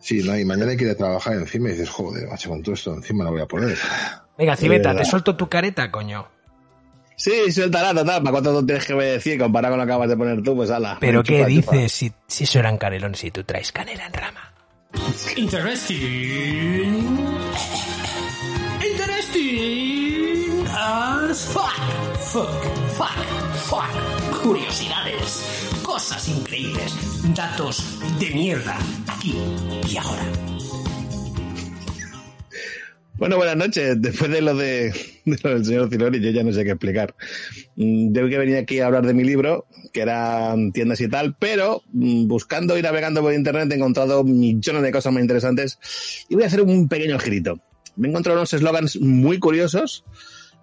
Sí, no, y mañana hay que ir a trabajar encima y dices, joder, macho, con todo esto encima lo voy a poner. Venga, Civeta, te suelto tu careta, coño. Sí, suéltala, total, ¿para cuánto tienes que decir comparado con lo que acabas de poner tú? Pues ala. ¿Pero qué chupa. dices si, si eso eran canelones si tú traes canela en rama? Interesting. Interesting as fuck. Fuck, fuck, fuck. Curiosidades, cosas increíbles, datos de mierda, aquí y ahora. Bueno, buenas noches. Después de lo, de, de lo del señor Cilori, yo ya no sé qué explicar. Mm, Yo que venía aquí a hablar de mi libro, que eran tiendas y tal, pero mm, buscando y navegando por internet he encontrado millones de cosas muy interesantes y voy a hacer un pequeño girito. Me he encontrado unos eslogans muy curiosos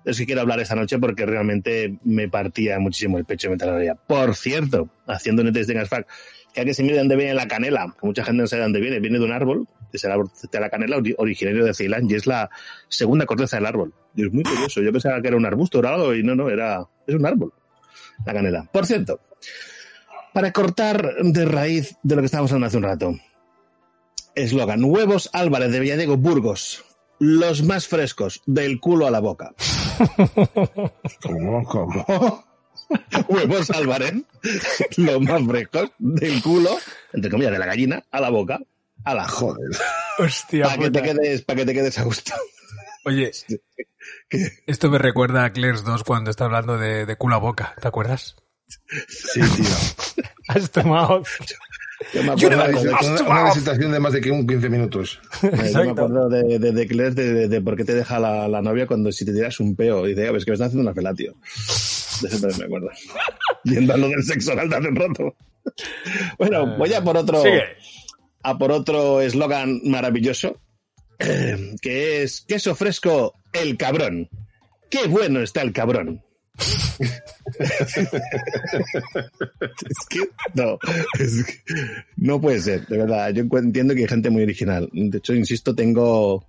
de los que quiero hablar esta noche porque realmente me partía muchísimo el pecho lo leía. Por cierto, haciendo un testing as fuck, que hay que se mire de dónde viene la canela, que mucha gente no sabe de dónde viene, viene de un árbol, es el árbol de la canela ori- originario de Ceilán y es la segunda corteza del árbol. Y es muy curioso, yo pensaba que era un arbusto o algo y no, no, era, es un árbol, la canela. Por cierto, para cortar de raíz de lo que estábamos hablando hace un rato, eslogan, huevos Álvarez de Villadiego Burgos, los más frescos, del culo a la boca. ¿Cómo? ¿Cómo? Huevos Álvarez, los más frescos, del culo, entre comillas, de la gallina, a la boca, a la joder. Hostia, Para que, te quedes, pa' que te quedes a gusto. Oye, esto me recuerda a Claire's 2 cuando está hablando de, de culo a boca, ¿te acuerdas? Sí, tío. Has tomado. Yo me Una, acuerdo, de, una, una presentación de más de que un 15 minutos. yo me acuerdo de, de, de Claire, de, de- de por qué te deja la, la novia cuando si te tiras un peo. Y dice, "Ah, pues que me estás haciendo una felatio. De eso también me acuerdo. Viendo lo del sexo oral de hace un rato. Bueno, voy a por otro. Sigue. A por otro eslogan maravilloso. Que es queso fresco, el cabrón. Qué bueno está el cabrón. es que no, es que no puede ser, de verdad. Yo entiendo que hay gente muy original. De hecho, insisto, tengo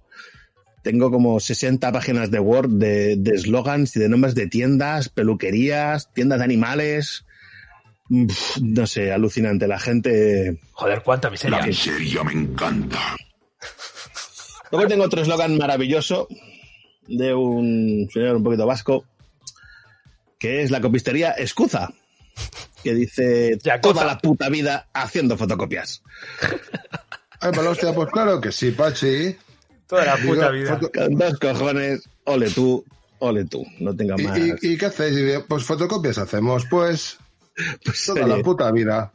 tengo como 60 páginas de Word de de eslogans y de nombres de tiendas, peluquerías, tiendas de animales. Uf, no sé, alucinante. La gente. Joder, cuánta miseria. La miseria me encanta. Luego tengo otro eslogan maravilloso de un señor un poquito vasco, que es la copistería Escuza, que dice toda la puta vida haciendo fotocopias. Ay, para la hostia, pues claro que sí, Pachi. Toda la Digo, puta vida. Con dos cojones, ole tú, ole tú, no tenga ¿Y, más. y, y qué hacéis? Pues fotocopias hacemos, pues. Toda oye, la puta vida.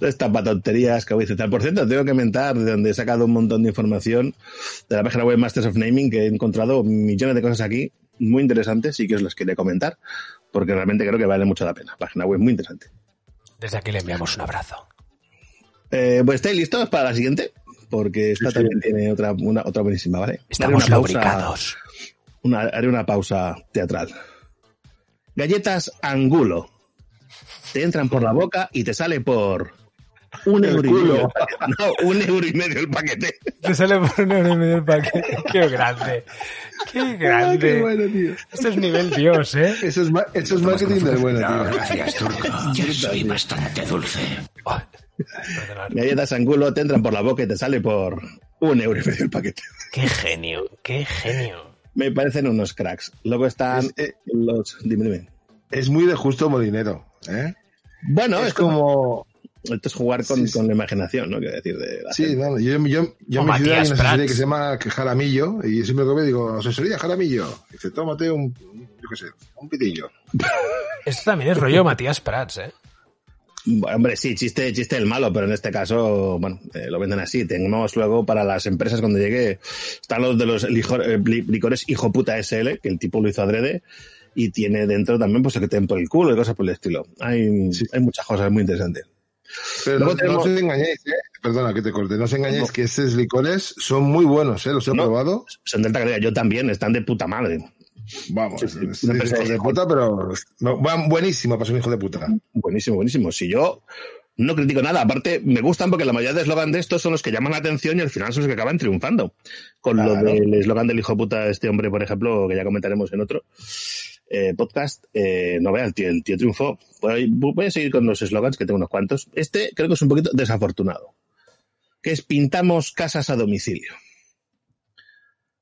Estas patonterías que voy a citar. Por cierto, tengo que comentar de donde he sacado un montón de información de la página web Masters of Naming, que he encontrado millones de cosas aquí muy interesantes y que os las quería comentar, porque realmente creo que vale mucho la pena. Página web muy interesante. Desde aquí le enviamos un abrazo. Eh, pues estáis listos para la siguiente, porque esta Sí, sí. también tiene otra, una, otra buenísima, ¿vale? Estamos Haré una pausa- lubricados. una- haré una pausa teatral. Galletas Angulo. Te entran por la boca y te sale por un euro y medio. culo. el paquete. No, un euro y medio el paquete. Te sale por un euro y medio el paquete. Qué grande. Qué grande. qué bueno, tío. Esto es nivel Dios, ¿eh? Eso es, eso es marketing del bueno, tío. Gracias, turco. Yo soy bastante dulce. Galletas Angulo te entran por la boca y te sale por un euro y medio el paquete. Qué genio, qué genio. Me parecen unos cracks. Luego están Es, eh, los... Dime, dime. es muy de justo molinero, ¿eh? Bueno, es es como... como... Esto es jugar con, Sí, sí. con la imaginación, ¿no? Quiero decir, de la Sí, gente. no, yo, yo, yo en mi ciudad hay una asesoría que se llama Jaramillo y siempre que veo digo, asesoría Jaramillo. Y dice, tómate un, yo qué sé, un pitillo. Esto también es rollo Matías Prats, ¿eh? Bueno, hombre, sí, chiste, chiste el malo, pero en este caso, bueno, eh, lo venden así. Tenemos luego para las empresas cuando llegue, están los de los lijor- eh, li- licores hijo puta SL, que el tipo lo hizo adrede, y tiene dentro también pues el que te den por el culo y cosas por el estilo. Hay, hay muchas cosas muy interesantes. Pero no, tenemos- no os engañéis, ¿eh? Perdona que te corte, no os engañéis que estos licores son muy buenos, ¿eh? Los he No. probado. Son de alta calidad, yo también, están de puta madre. Vamos, Sí, sí, hijos de- puta, pero no, van buenísimo para ser un hijo de puta. Buenísimo, buenísimo. Si yo no critico nada, aparte me gustan porque la mayoría de eslogan de estos son los que llaman la atención y al final son los que acaban triunfando. Con lo Claro. del eslogan del hijo puta de este hombre, por ejemplo, que ya comentaremos en otro eh, podcast, eh, no vea, el tío, el tío triunfó. Voy, voy a seguir con los eslogans, que tengo unos cuantos. Este creo que es un poquito desafortunado, que es pintamos casas a domicilio.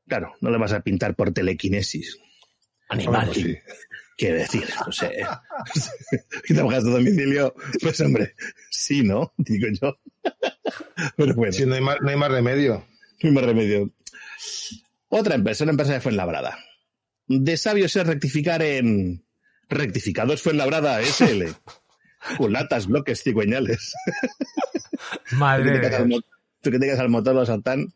Claro, no le vas a pintar por telequinesis. Animal. Pues sí. Quiero decir, no sé. y trabajas a domicilio, pues hombre, sí, ¿no? Digo yo. Pero bueno, Sí, no hay más, no hay más remedio. no hay más remedio. Otra empresa, una empresa de Fuenlabrada. De sabios es rectificar en Rectificados Fuenlabrada SL. Culatas, bloques, cigüeñales. Madre mo- tú que te quedas al motor de Saltán,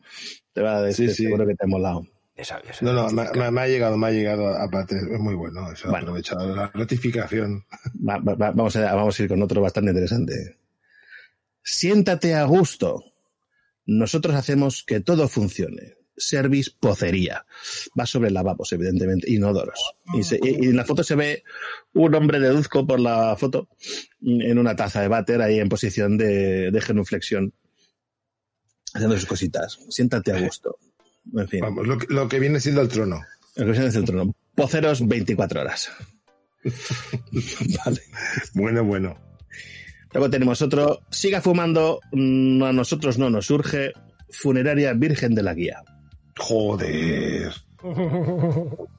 te va a decir, Sí, sí. seguro que te ha molado. de sabios. No, no, me, me- me ha llegado, me ha llegado, aparte, es muy bueno, eso Bueno. aprovechado, la ratificación. Va- va- va- vamos, a, vamos a ir con otro bastante interesante. Siéntate a gusto. Nosotros hacemos que todo funcione. Service pocería. Va sobre lavabos, evidentemente, inodoros. Y, se- y- y en la foto se ve un hombre deduzco por la foto en una taza de váter ahí en posición de, de genuflexión, haciendo sus cositas. Siéntate a gusto. En fin, Vamos, lo que, lo que viene siendo el trono. en cuestión del trono. Poceros 24 horas. vale. Bueno, bueno. Luego tenemos otro, siga fumando, mm, a nosotros no nos surge, funeraria Virgen de la Guía. Joder.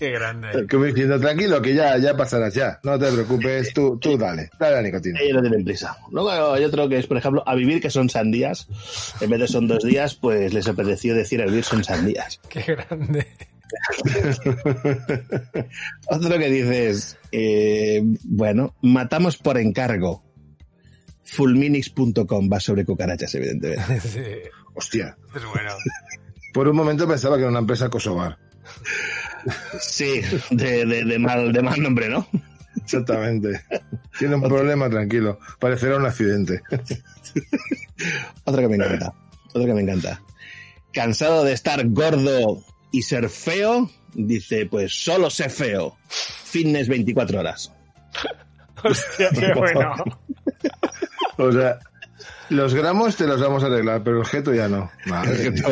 Qué grande. Como diciendo, tranquilo, que ya, ya pasarás ya. No te preocupes, tú, tú dale, dale la nicotina. Ellos no tienen prisa. Luego hay otro que es, por ejemplo, a vivir que son sandías. En vez de son dos días, pues les apeteció decir a vivir son sandías. Qué grande. Otro que dices, eh, bueno, matamos por encargo. Fullminix.com va sobre cucarachas, evidentemente. Sí, Hostia. es bueno. Por un momento pensaba que era una empresa kosovar. Sí, de, de- de mal, de mal nombre, ¿no? Exactamente. Tiene un problema, tranquilo. Parecerá un accidente. Otro que me encanta. Otro que me encanta. Cansado de estar gordo y ser feo, dice, pues solo sé feo. Fitness 24 horas. Hostia, qué bueno. O sea, los gramos te los vamos a arreglar, pero el objeto ya no. Madre mía.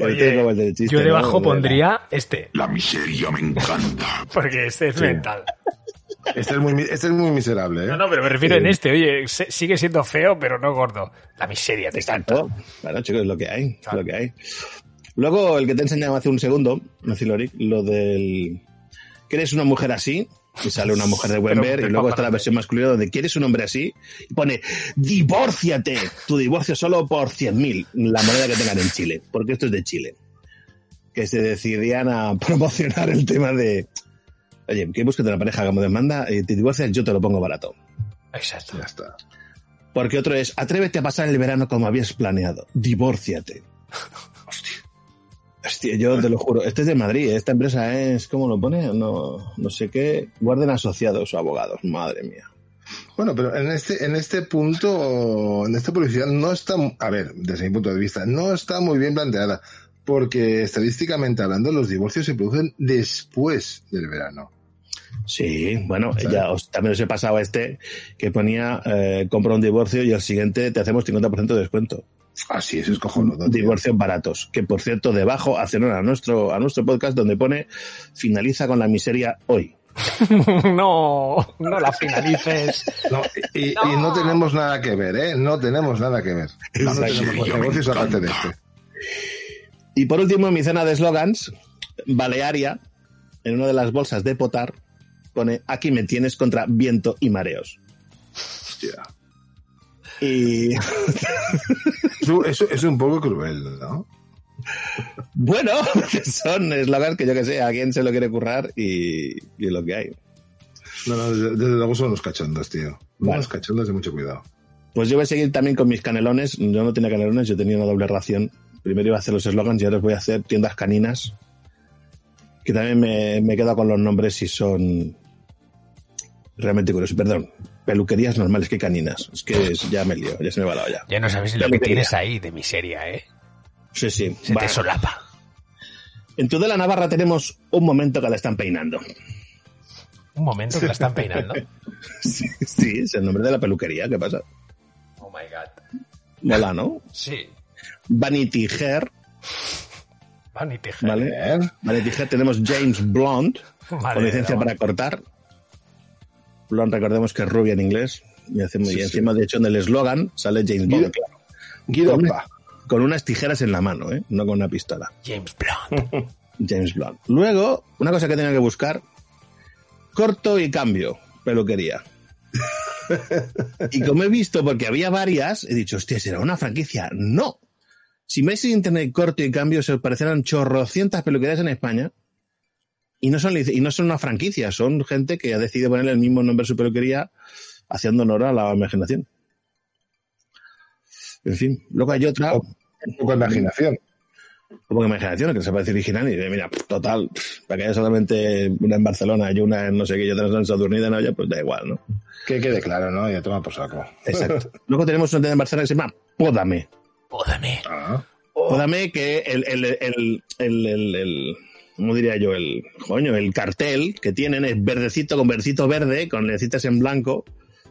Oye, yo debajo pondría este, La miseria me encanta. porque este es Sí. mental. Este es muy, este es muy miserable, ¿eh? No, no, pero me refiero Sí. en este. Oye, se- sigue siendo feo, pero no gordo. La miseria te Exacto. Claro, chicos, es lo que hay. Es lo que hay. Luego, el que te he enseñado hace un segundo, no Loric, lo del. ¿Quieres una mujer así? Y sale una mujer de buen Pero ver, de y luego está la versión masculina donde quieres un hombre así, y pone, divórciate, tu divorcio solo por 100.000, la moneda que tengan en Chile, porque esto es de Chile. Que se decidían a promocionar el tema de, oye, que busques una pareja como demanda, y te divorcias, yo te lo pongo barato. Exacto. Ya está. Porque otro es, atrévete a pasar el verano como habías planeado. Divórciate. Hostia, yo te lo juro. Este es de Madrid. ¿eh? Esta empresa es, ¿cómo lo pone? No, no sé qué. Guarden asociados o abogados. Madre mía. Bueno, pero en este, en este punto, en esta publicidad no está, a ver, desde mi punto de vista, no está muy bien planteada, porque estadísticamente hablando, los divorcios se producen después del verano. Sí, bueno, ya os, también os he pasado a este que ponía, eh, compra un divorcio y al siguiente te hacemos 50% de descuento. Ah, sí, eso es cojonudo. Divorcios baratos. Que por cierto, debajo hacen a nuestro, a nuestro podcast donde pone finaliza con la miseria hoy. no, no la finalices. No, y, y no tenemos nada que ver, ¿eh? No tenemos nada que ver. No, tenemos negocios aparte de este. Y por último, en mi cena de slogans, Balearia, en una de las bolsas de potar, pone aquí me tienes contra viento y mareos. Hostia. Y Eso, es un poco cruel, ¿no? bueno, son eslogans que yo que sé, a quién se lo quiere currar y, y es lo que hay. No, no, desde, luego son unos cachondos, tío. Vale. Unos cachondos de mucho cuidado. Pues yo voy a seguir también con mis canelones. Yo no tenía canelones, yo tenía una doble ración. Primero iba a hacer los eslogans y ahora voy a hacer tiendas caninas. Que también me, me he quedado con los nombres y son realmente curiosos. Perdón, peluquerías normales que caninas. Es que es- ya me lío, ya se me va la olla. Ya no sabes lo que tienes ahí de miseria, ¿eh? Sí, sí. Se va. te solapa. En Tudela Navarra tenemos un momento que la están peinando. Un momento que la están peinando. Sí, sí, es el nombre de la peluquería. ¿Qué pasa? Oh my god. Mola, ¿no? Sí. Vanity Hair, Vanity Fair. ¿vale? Vanity Hair tenemos James Blonde, con licencia para cortar. Blonde, recordemos que es rubia en inglés. Y, hacemos, Sí, y sí. encima, de hecho, en el eslogan sale James Bond. claro. Guido con unas tijeras en la mano, ¿eh? no con una pistola. James Blunt. James Blunt. Luego, una cosa que tenía que buscar: corto y cambio, peluquería. y como he visto, porque había varias, he dicho, hostia, ¿será una franquicia? No. Si me en internet corto y cambio, se os parecerán chorrocientas peluquerías en España. Y no, son, y no son una franquicia, son gente que ha decidido ponerle el mismo nombre a su peluquería, haciendo honor a la imaginación. En fin, luego hay otra. Un poco de imaginación. Como que imaginación, que se parece original y de, mira, total, para que haya solamente una en Barcelona y una en no sé qué y otra en Sadurnida, no, ya, pues da igual, ¿no? Que quede claro, ¿no? Ya toma por saco. Exacto. Luego tenemos una tienda en Barcelona que se llama Pódame. Pódame. Ah, Pódame que el, el, el, el, el, el- ¿cómo diría yo? El, coño, el cartel que tienen es verdecito con verdecito verde, con lecitas en blanco,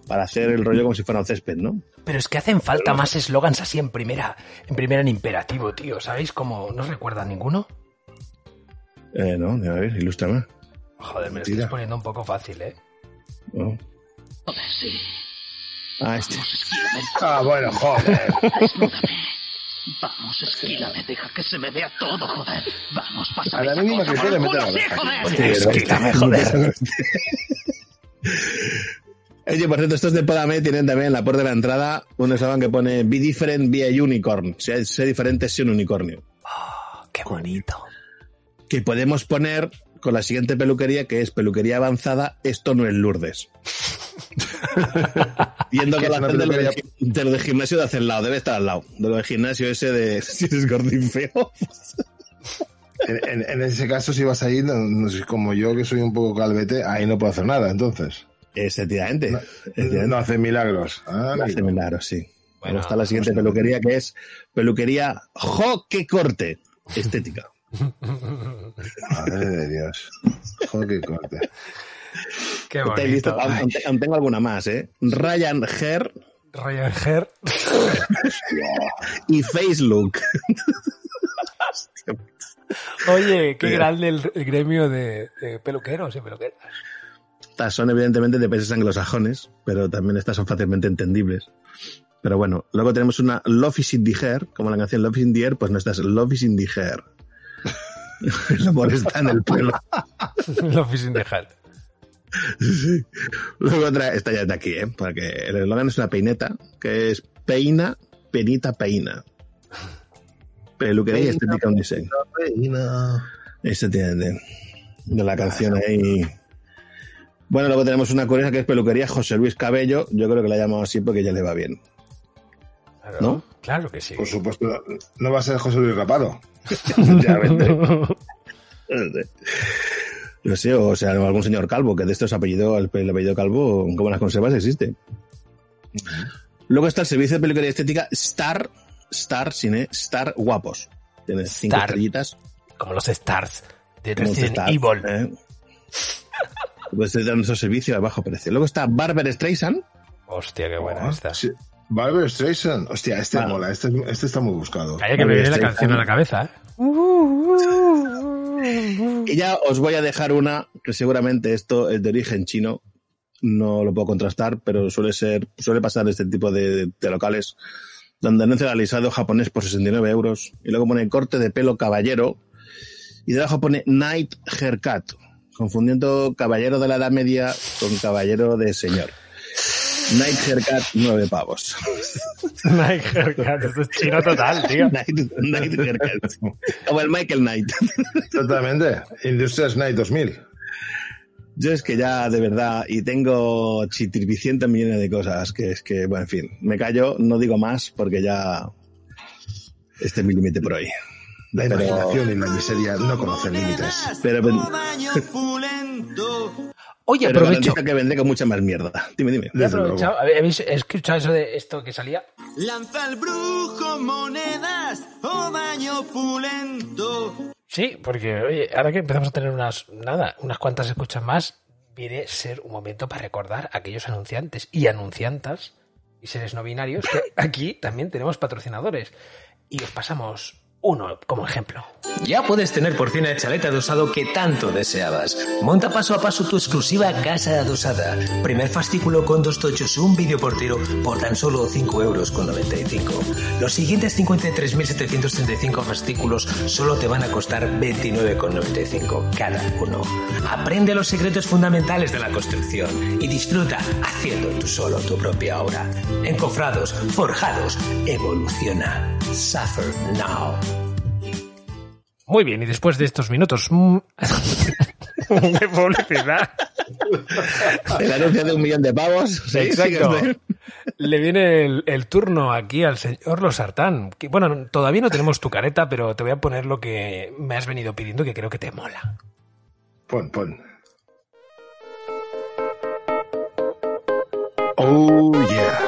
para hacer el rollo como si fuera un césped, ¿no? Pero es que hacen falta más eslogans así en primera, en primera en imperativo, tío. ¿Sabéis cómo? ¿No os recuerda ninguno? Eh, no, a ver, ilústrame. Joder, me lo estáis poniendo un poco fácil, ¿eh? No. Ah, este. Ah, bueno, joder. Vamos, esquílame, deja que se me vea todo, joder. Vamos, A pásame la esa mínima que la oreja. joder. Hostia, esquílame, joder. Oye, por cierto, estos de Podame tienen también en la puerta de la entrada un eslogan que pone Be different, be a unicorn. Sé, sé diferente, sé un unicornio. Qué bonito. Que podemos poner con la siguiente peluquería, que es peluquería avanzada, esto no es Lourdes. Viendo ¿Qué con es la gente de lo, de, peluquería? de lo de gimnasio de hacia el lado, debe estar al lado. De lo de gimnasio ese de si eres gordín feo. En, en- en ese caso, si vas a ir, no- no sé, como yo que soy un poco calvete, ahí no puedo hacer nada, entonces. Efectivamente. No, Efectivamente. no hace milagros. Ah, No hace milagros, sí. Bueno, está la siguiente peluquería que es peluquería Jo que corte. Estética. Madre de Dios. Joder, qué corte. Qué bonito. Aún, tengo alguna más, ¿eh? Ryan Hair Ryan Hair. y Face Look. Oye, qué Mira. grande el, el gremio de, de peluqueros y peluqueras. Estas son evidentemente de países anglosajones, pero también estas son fácilmente entendibles. Pero bueno, luego tenemos una Love is in the hair, como la canción Love is in the air, pues nuestras Love is in the hair. El amor está en el pelo. La oficina de. Sí. Luego otra, esta ya es de aquí, ¿eh? Porque el eslogan es una peineta, que es peina, penita, peina. Peluquería y Peina, estética unisex. Reina. Este tiene de la canción ahí. Bueno, luego tenemos una curiosa que es peluquería José Luis Cabello. Yo creo que la llamado así porque ya le va bien. Claro, ¿No? Claro que sí. Por supuesto, no va a ser José Luis Rapado. Ya. No sé, o sea, algún señor calvo, que de estos apellido, el, el apellido calvo, como las conservas, existe. Luego está el servicio de peluquería estética Star, Star, cine, Star Guapos. Tiene cinco Star. estrellitas. Como los Stars de Resident Star, Evil. ¿eh? Pues dan nuestro servicio a bajo precio. Luego está Barber Streisand. Hostia, qué buena Ah, esta. Sí. Barbara Streisand. Hostia, este Vale. mola. Este, este está muy buscado. Calla que me viene la canción a la cabeza, ¿eh? Y ya os voy a dejar una que seguramente esto es de origen chino. No lo puedo contrastar, pero suele ser, suele pasar este tipo de, de locales donde anuncia el alisado japonés por 69 euros y luego pone corte de pelo caballero y debajo pone night haircut, confundiendo caballero de la edad media con caballero de señor. Night haircut, nueve pavos. Night Haircut, esto es chino total, tío. Night, night haircut. Como el Michael Knight. Totalmente. Industrias Night 2000. Yo es que ya, de verdad, y tengo chitripicientos millones de cosas, que es que, bueno, en fin, me callo, no digo más, porque ya este es mi límite por hoy. La Pero- imaginación y la miseria no conocen límites. Pero, Oye, pero aprovecho. que vendré con mucha más mierda. Dime, dime. ¿Habéis escuchado eso de esto que salía? Lanza el brujo monedas o baño pulento. Sí, porque oye, ahora que empezamos a tener unas, nada, unas cuantas escuchas más, viene a ser un momento para recordar a aquellos anunciantes y anunciantas y seres no binarios que aquí también tenemos patrocinadores. Y os pasamos uno como ejemplo. Ya puedes tener por fin el chalet adosado que tanto deseabas. Monta paso a paso tu exclusiva casa adosada. Primer fascículo con dos tochos y un vídeo portero por tan solo 5 euros con 95. Los siguientes 53.735 fascículos solo te van a costar 29,95 cada uno. Aprende los secretos fundamentales de la construcción y disfruta haciendo tú solo tu propia obra. Encofrados, forjados, evoluciona. Suffer now. Muy bien, y después de estos minutos mm, de publicidad, El anuncio de un millón de pavos. ¿sí? Exacto. Le viene el, el turno aquí al señor Losartán. Que, bueno, todavía no tenemos tu careta, pero te voy a poner lo que me has venido pidiendo que creo que te mola. Pon, pon. Oh, yeah.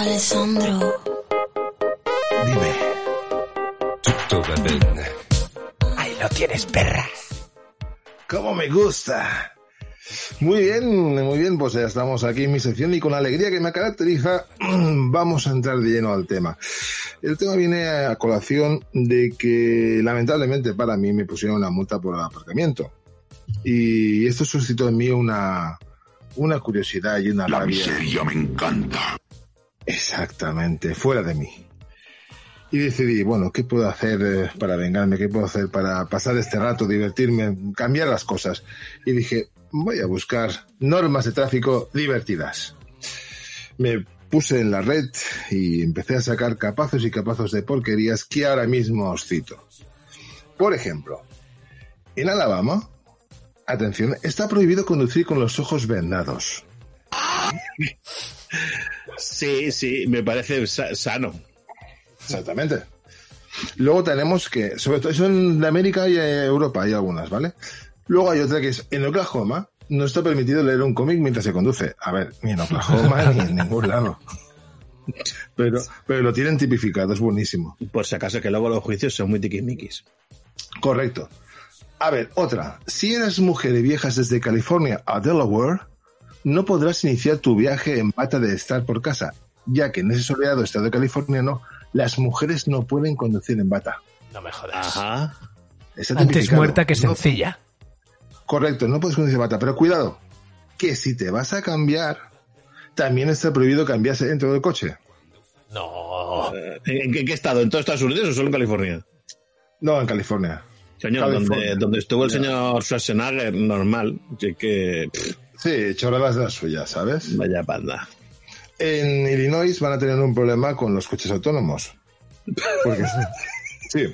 Alessandro. Dime. Ahí lo tienes, perra. ¿Cómo me gusta? Muy bien, muy bien, pues ya estamos aquí en mi sección y con la alegría que me caracteriza vamos a entrar de lleno al tema. El tema viene a colación de que lamentablemente para mí me pusieron una multa por el aparcamiento. Y esto suscitó en mí una, una curiosidad y una La rabia. miseria me encanta. Exactamente, fuera de mí. Y decidí, bueno, ¿qué puedo hacer eh, para vengarme? ¿Qué puedo hacer para pasar este rato, divertirme, cambiar las cosas? Y dije, voy a buscar normas de tráfico divertidas. Me puse en la red y empecé a sacar capazos y capazos de porquerías que ahora mismo os cito. Por ejemplo, en Alabama, atención, está prohibido conducir con los ojos vendados. Sí, sí, me parece sa- sano. Exactamente. Luego tenemos que, sobre todo eso en América y eh, Europa hay algunas, ¿vale? Luego hay otra que es, en Oklahoma no está permitido leer un cómic mientras se conduce. A ver, ni en Oklahoma ni en ningún lado. Pero, pero lo tienen tipificado, es buenísimo. Por si acaso que luego los juicios son muy tiquismiquis. Correcto. A ver, otra. Si eres mujer y viajas desde California a Delaware, no podrás iniciar tu viaje en bata de estar por casa, ya que en ese soleado estado californiano las mujeres no pueden conducir en bata. No me jodas. Ajá. Está Antes muerta que No- sencilla. correcto, no puedes conducir en bata, pero cuidado, que si te vas a cambiar, también está prohibido cambiarse dentro del coche. No. ¿En qué, en qué estado? ¿En todo Estados Unidos o solo en California? No, en California. Señor, California. donde, donde estuvo el señor Schwarzenegger, normal. Que. pff, Sí, chorradas de las suyas, ¿sabes? Vaya panda. En Illinois van a tener un problema con los coches autónomos. Porque, sí,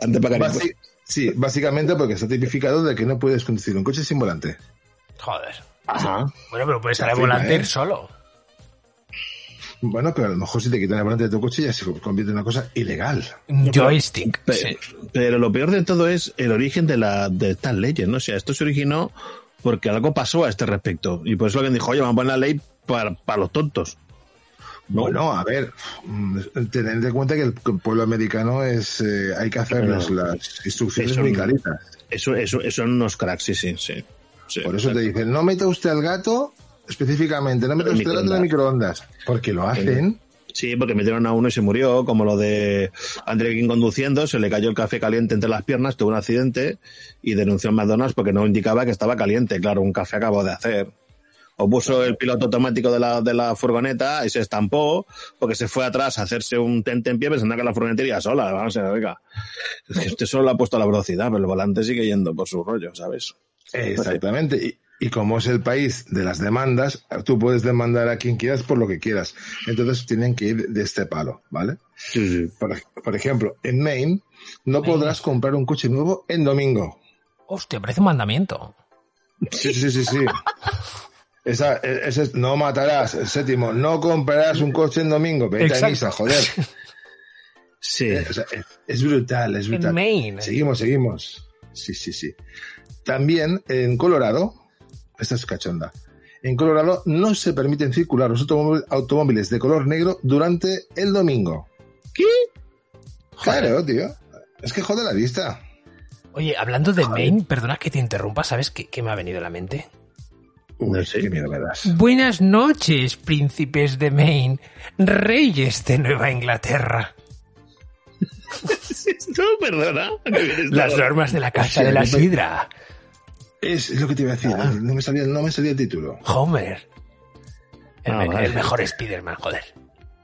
Ante pagar Basi- sí, básicamente porque está tipificado de que no puedes conducir un coche sin volante. Joder. Ajá. Bueno, pero puedes estar volante ¿eh? ir solo. Bueno, pero a lo mejor si te quitan el volante de tu coche ya se convierte en una cosa ilegal. Joystick. Pe- sí. Pero lo peor de todo es el origen de, la, de estas leyes, ¿no? O sea, esto se originó porque algo pasó a este respecto. Y por eso alguien dijo, oye, vamos a poner la ley para, para los tontos. No. Bueno, a ver, mm, tened en cuenta que el pueblo americano es, eh, hay que hacerles Pero- las instrucciones Eso- muy claritas. Eso, eso, eso son unos cracks, sí, sí, sí. Sí, Por eso te dicen, no meta usted al gato, específicamente, no meta usted al gato en el microondas. Porque lo hacen. Sí, porque metieron a uno y se murió, como lo de André King conduciendo, se le cayó el café caliente entre las piernas, tuvo un accidente y denunció a McDonald's porque no indicaba que estaba caliente. Claro, un café acabó de hacer. O puso el piloto automático de la, de la furgoneta y se estampó porque se fue atrás a hacerse un tente en pie pensando que la furgoneta iría sola. Vamos a ver, oiga. Usted solo ha puesto la velocidad, pero el volante sigue yendo por su rollo, ¿sabes? Exactamente. Y, y como es el país de las demandas, tú puedes demandar a quien quieras por lo que quieras. Entonces tienen que ir de este palo, ¿vale? Sí, sí. Por, ej- por ejemplo, en Maine no podrás comprar un coche nuevo en domingo. Hostia, parece un mandamiento. Sí, sí, sí, sí. Esa, e- ese es, no matarás. El séptimo, no comprarás un coche en domingo. Vete Exacto. a misa, joder. Sí. O sea, es, es brutal, es brutal. En Maine. Seguimos, seguimos. Sí, sí, sí. También en Colorado, esta es cachonda. En Colorado no se permiten circular los automóviles, de color negro durante el domingo. ¿Qué? Claro, tío. Es que jode la vista. Oye, hablando de Maine, perdona que te interrumpa, ¿sabes qué, qué me ha venido a la mente? Uy, qué miedo me das. Buenas noches, príncipes de Maine, reyes de Nueva Inglaterra. No, perdona. Las normas de la Casa de la Sidra. Es, es lo que te iba a decir. Ah. No, me salía, no me salía el título. Homer. El, Ah, me- vale. el mejor Spider-Man, joder.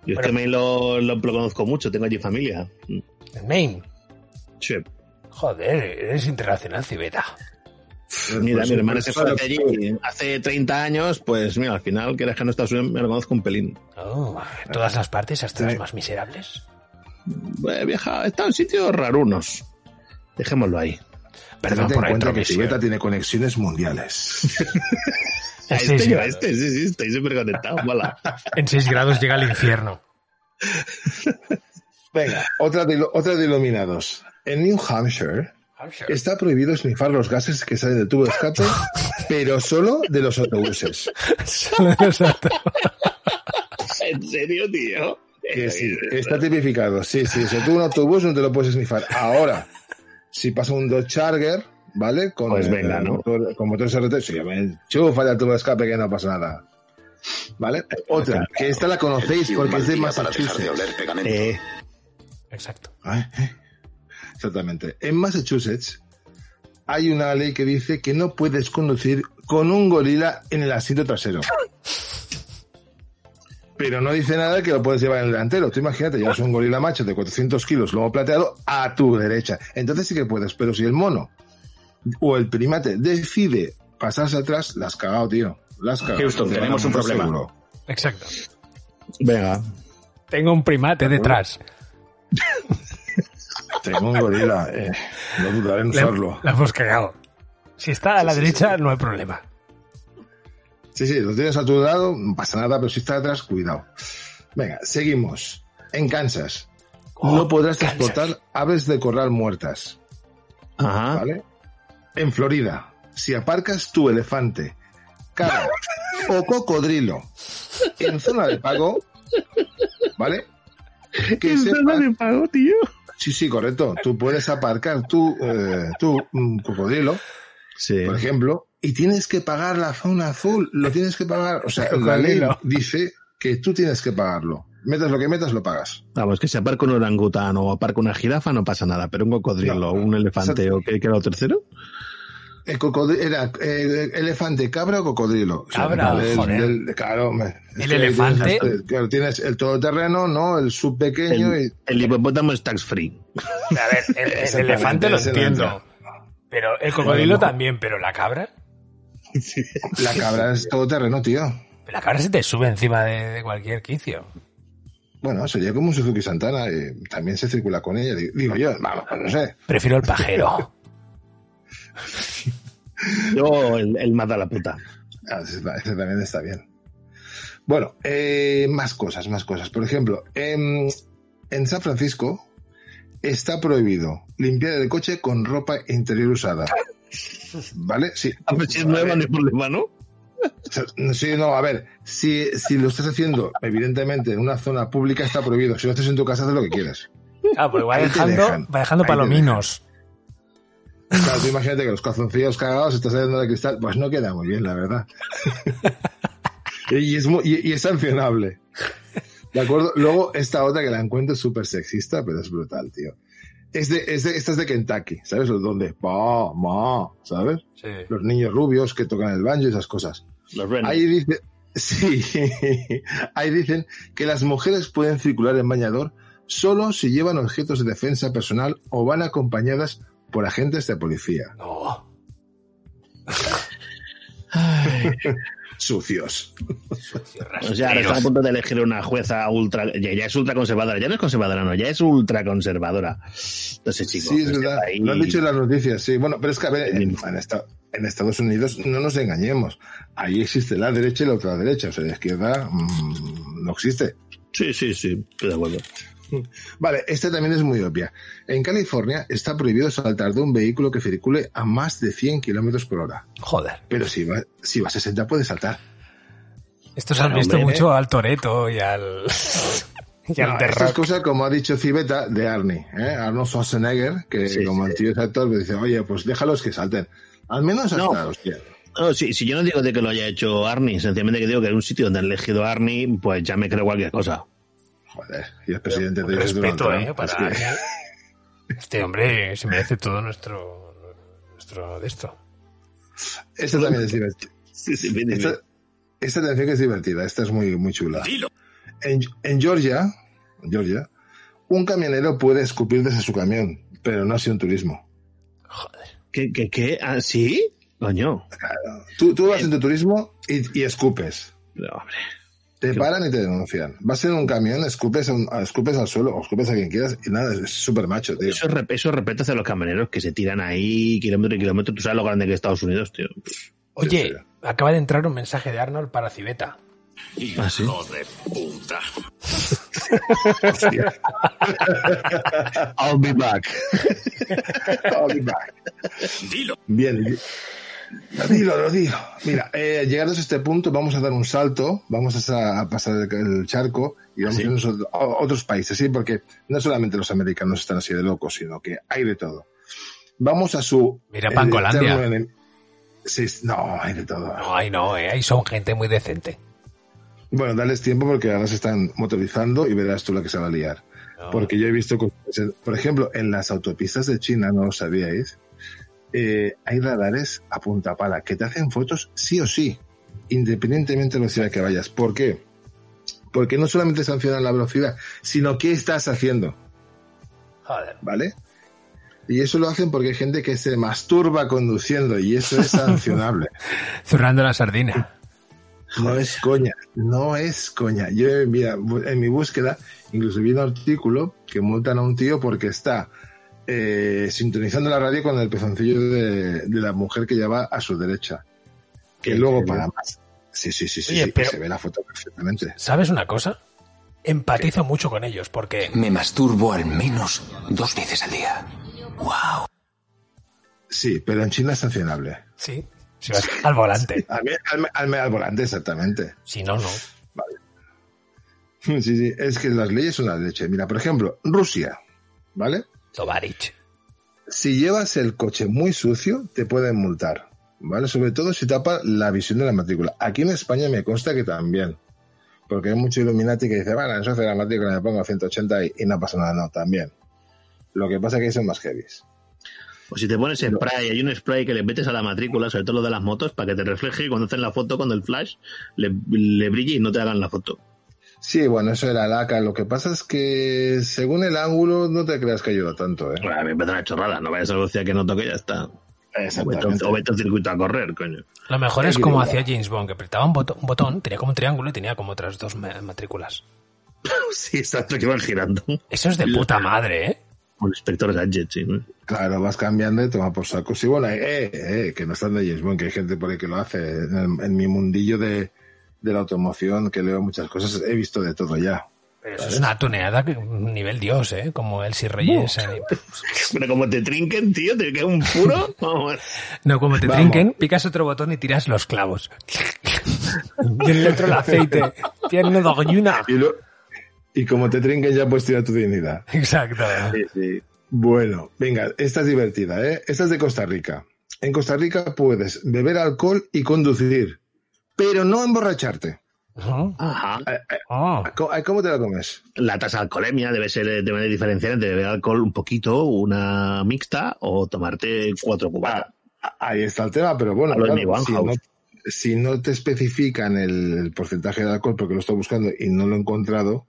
Yo Bueno. este mail lo, lo, lo conozco mucho, tengo allí familia. En Maine. Sí. Joder, eres internacional, Civeta. Mira, Pues, mi hermana pues, se fue allí hace 30 años, pues mira, al final, quieres que no Estados Unidos, me lo conozco un pelín. Oh, en todas las partes, hasta las más miserables. He viajado, he estado en sitios rarunos. Dejémoslo ahí. Perdón por en la que. Tibeta tiene conexiones mundiales. En Este seis yo, grados. este, sí, sí, estoy súper conectado. Mola. En 6 grados llega al infierno. Venga, otra de, otra de iluminados. En New Hampshire está prohibido snifar los gases que salen del tubo de escape, pero solo de los autobuses. ¿En serio, tío? Que sí, está tipificado. Sí, sí, si tú un autobús no te lo puedes snifar. Ahora, si pasa un Dodge Charger, ¿vale? Con, Pues venga, ¿no? motor- con motor SRT, sí, tubo de escape que no pasa nada. ¿Vale? Otra, que esta la conocéis porque es de Massachusetts. Eh, Exacto. Eh. Exactamente. En Massachusetts hay una ley que dice que no puedes conducir con un gorila en el asiento trasero. Pero no dice nada que lo puedes llevar en el delantero. Tú imagínate, llevas un gorila macho de 400 kilos, lomo plateado, a tu derecha. Entonces sí que puedes, pero si el mono o el primate decide pasarse atrás, la has cagado, tío. La has cagado. Houston, Te tenemos un problema. seguro. Exacto. Venga. Tengo un primate detrás. Tengo un gorila. eh, no dudaré en usarlo. la hemos cagado. Si está a la Sí, sí, derecha, no hay problema. Sí, sí, lo tienes a tu lado, no pasa nada, pero si está atrás, cuidado. Venga, seguimos. En Kansas, Oh, no podrás transportar aves de corral muertas. Ajá. ¿Vale? En Florida, si aparcas tu elefante, cabra o cocodrilo en zona de pago, ¿vale? Que sepas- pago, tío. Sí, sí, correcto. Tú puedes aparcar tu, eh, tu mm, cocodrilo, Sí. por ejemplo, y tienes que pagar la zona azul. Lo tienes que pagar. O sea, la ley Cocodrilo. dice que tú tienes que pagarlo. Metas lo que metas, lo pagas. Vamos, que si aparca un orangután o aparca una jirafa no pasa nada, pero un cocodrilo No. o un elefante o qué, qué era lo tercero. El cocodrilo era eh, elefante, cabra o cocodrilo. O sea, Cabra, joder. claro, me- es ¿El que elefante? Tienes, claro, tienes el todoterreno, ¿no? El sub pequeño El, y. el hipopótamo es tax free. A ver, el, el elefante lo entiendo. Pero el cocodrilo también, pero la cabra. La cabra es todoterreno, tío. La cabra se te sube encima de, de cualquier quicio. Bueno, sería como un Suzuki Santana. y también se circula con ella. Digo yo, vamos, no sé. Prefiero el pajero. Yo, el, el más da la puta. Ah, ese, ese también está bien. Bueno, eh, más cosas, más cosas. Por ejemplo, en, en San Francisco está prohibido limpiar el coche con ropa interior usada. ¿Vale? Sí. A ver si es nueva, no hay problema, ¿no? Sí, no, a ver, si, si lo estás haciendo, evidentemente, en una zona pública está prohibido. Si lo haces en tu casa, haz lo que quieras. Ah, pues va dejando, dejan. va dejando palominos. Claro, tú imagínate que los calzoncillos cagados estás saliendo de cristal, pues no queda muy bien, la verdad. y, es muy- y- y es sancionable. ¿De acuerdo? Luego, esta otra que la encuentro súper sexista, pero es brutal, tío. Es de, es de, esta es de Kentucky, ¿sabes? Donde, pa, ma, ¿sabes? Sí. Los niños rubios que tocan el banjo y esas cosas. Los. Ahí dice, sí, ahí dicen que las mujeres pueden circular en bañador solo si llevan objetos de defensa personal o van acompañadas por agentes de policía. No. Sucios. O sea, ahora están a punto de elegir una jueza ultra. Ya, ya es ultra conservadora. Ya no es conservadora, no, ya es ultra conservadora. No sé, chicos. Sí, es este verdad. país- Lo han dicho en las noticias, sí. Bueno, pero es que, a ver, en, en esta- en Estados Unidos no nos engañemos. Ahí existe la derecha y la otra derecha. O sea, la izquierda mm, no existe. Sí, sí, sí, estoy de acuerdo. Vale, esta también es muy obvia. En California está prohibido saltar de un vehículo que circule a más de 100 kilómetros por hora. Joder. Pero si va, si va a 60 puede saltar. Estos han visto hombre, mucho al Toreto y al. y al No, The esta es Rock. cosa como ha dicho Cibeta de Arnie, ¿eh? Arnold Schwarzenegger, que Sí, como sí. el tío es actor, me dice, oye, pues déjalos que salten. Al menos hasta, No. hostia. No, si, si yo no digo de que lo haya hecho Arnie, sencillamente que digo que en un sitio donde han elegido a Arnie, pues ya me creo cualquier cosa. Joder, y el presidente de Respeto, eh, para. es que- Este hombre se merece todo nuestro. nuestro de esto. Esta también es divertida. Sí, sí, bien, Esta, bien. esta que es divertida, esta es muy, muy chula. En, en Georgia, Georgia, un camionero puede escupir desde su camión, pero no así un turismo. ¿Qué, qué, qué? ¿Ah, sí? Coño. Tú, tú vas en tu turismo y, y escupes. No, hombre. Te paran y te denuncian. Vas en un camión, escupes, a un- escupes al suelo o escupes a quien quieras y nada, es súper macho, tío. Eso, eso es respeto hacia los camioneros que se tiran ahí kilómetro y kilómetro. Tú sabes lo grande que es Estados Unidos, tío. Oye, acaba de entrar un mensaje de Arnold para Civeta. ¿Ah, sí? Hijo de puta. I'll be back. I'll be back. Dilo. Bien, dilo, lo digo. Mira, eh, llegados a este punto, vamos a dar un salto, vamos a, sa- a pasar el, charco y vamos Sí. a irnos a otros países, ¿sí? Porque no solamente los americanos están así de locos, sino que hay de todo. Vamos a su... Mira Pancolandia. Sí, no, hay de todo. No, ahí no, eh, ahí son gente muy decente. Bueno, dales tiempo porque ahora se están motorizando y verás tú la que se va a liar. No. Porque yo he visto, cosas- por ejemplo, en las autopistas de China, no lo sabíais, eh, hay radares a punta pala que te hacen fotos sí o sí, independientemente de la velocidad que vayas. ¿Por qué? Porque no solamente sancionan la velocidad, sino qué estás haciendo. Joder. ¿Vale? Y eso lo hacen porque hay gente que se masturba conduciendo y eso es sancionable. Zurrando la sardina. No es coña, no es coña. Yo, mira, en mi búsqueda, incluso vi un artículo que multan a un tío porque está eh, sintonizando la radio con el pezoncillo de, de la mujer que lleva a su derecha. Que luego para más. Sí, sí, sí, sí, Oye, sí, pero- se ve la foto perfectamente. ¿Sabes una cosa? Empatizo mucho con ellos porque Me masturbo al menos dos veces al día. ¡Wow! Sí, pero en China es sancionable. sí, si vas al volante. Al, al- al- al volante, exactamente. Si no, no. Sí, sí, es que las leyes son la leche. Mira, por ejemplo, Rusia, ¿vale? Tovarich. Si llevas el coche muy sucio, te pueden multar, ¿vale? Sobre todo si tapa la visión de la matrícula. Aquí en España me consta que también. Porque hay mucho Illuminati que dice, bueno, ensucia la matrícula, me pongo a 180 y, y no pasa nada. No, también. Lo que pasa es que son más heavies. O si te pones spray, hay un spray que le metes a la matrícula, sobre todo lo de las motos, para que te refleje y cuando hacen la foto, cuando el flash le, le brille y no te hagan la foto. Sí, bueno, eso era laca. Lo que pasa es que según el ángulo no te creas que ayuda tanto, ¿eh? Bueno, a mí me parece una chorrada, no vayas a velocidad que no toque y ya está. O vete, Exactamente. o vete al circuito a correr, coño. Lo mejor es como hacía James Bond, que apretaba un botón, un botón, tenía como un triángulo y tenía como otras dos ma- matrículas. sí, exacto, que van girando. Eso es de puta madre, ¿eh? Un inspector gadget, sí. ¿no? Claro, vas cambiando y toma por saco. Sí, bueno, eh, eh, que no están de James Bond, que hay gente por ahí que lo hace. En, el- en mi mundillo de, de la automoción, que leo muchas cosas, he visto de todo ya. Pero eso es una tuneada que un nivel dios, ¿eh? Como Elsie Reyes. eh. Pero como te trinquen, tío, te queda un puro. Vamos. No, como te Vamos. trinquen, picas otro botón y tiras los clavos. y el otro el aceite. Tiene una. Y, lo- y como te trinquen, ya puedes tirar tu dignidad. Exacto. Sí, sí. Bueno, venga, esta es divertida, ¿eh? Esta es de Costa Rica. En Costa Rica puedes beber alcohol y conducir, pero no emborracharte. Ajá. Eh, eh, Oh. ¿Cómo, cómo te la comes? La tasa de alcoholemia debe ser de manera diferencial entre beber alcohol un poquito, una mixta o tomarte cuatro cubatas. Ah, Ahí está el tema, pero bueno, claro, si, no, si no te especifican el, el porcentaje de alcohol porque lo estoy buscando y no lo he encontrado.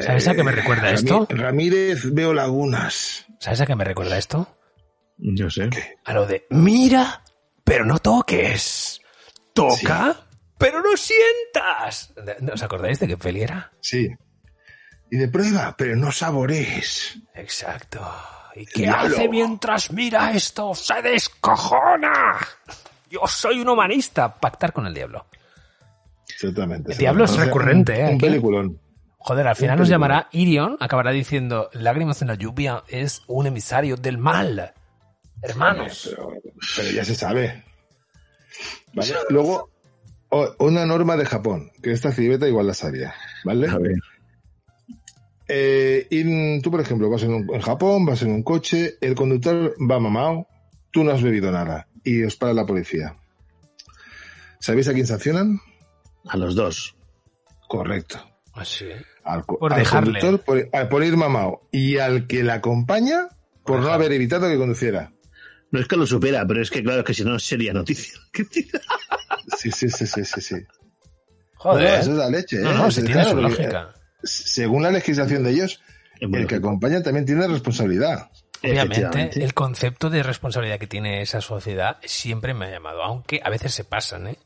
¿Sabes a qué me recuerda Rami- esto? Ramírez, veo lagunas. ¿Sabes a qué me recuerda esto? Yo sé. A lo de mira, pero no toques. Toca, pero no sientas. ¿No ¿Os acordáis de qué peli era? Sí. Y de prueba, pero no saborees. Exacto. ¿Y qué hace mientras mira esto? ¡Se descojona! Yo soy un humanista. Pactar con el diablo. Exactamente. El diablo es recurrente, un- ¿eh? Un peliculón. Joder, al final nos llamará Irion, acabará diciendo, lágrimas en la lluvia es un emisario del mal. Hermanos. Pero, pero ya se sabe. ¿Vale? Luego, una norma de Japón, que esta civeta igual la sabía. ¿Vale? A ver. Eh, y tú, por ejemplo, vas en, un- en Japón, vas en un coche, el conductor va mamado, tú no has bebido nada y os para la policía. ¿Sabéis a quién sancionan? A los dos. Correcto. Así. Al, co- Por al dejarle. conductor por, ah, por ir mamado y al que la acompaña por no haber evitado que conduciera. No es que lo supera, pero es que claro, es que si no sería noticia. Sí, sí, sí, sí, sí. sí. Joder. No, eso es la leche, ¿eh? No, no, Es si el- tiene claro, su porque, lógica. eh, Según la legislación de ellos, el que acompaña también tiene responsabilidad. Obviamente, el concepto de responsabilidad que tiene esa sociedad siempre me ha llamado, aunque a veces se pasan, ¿eh?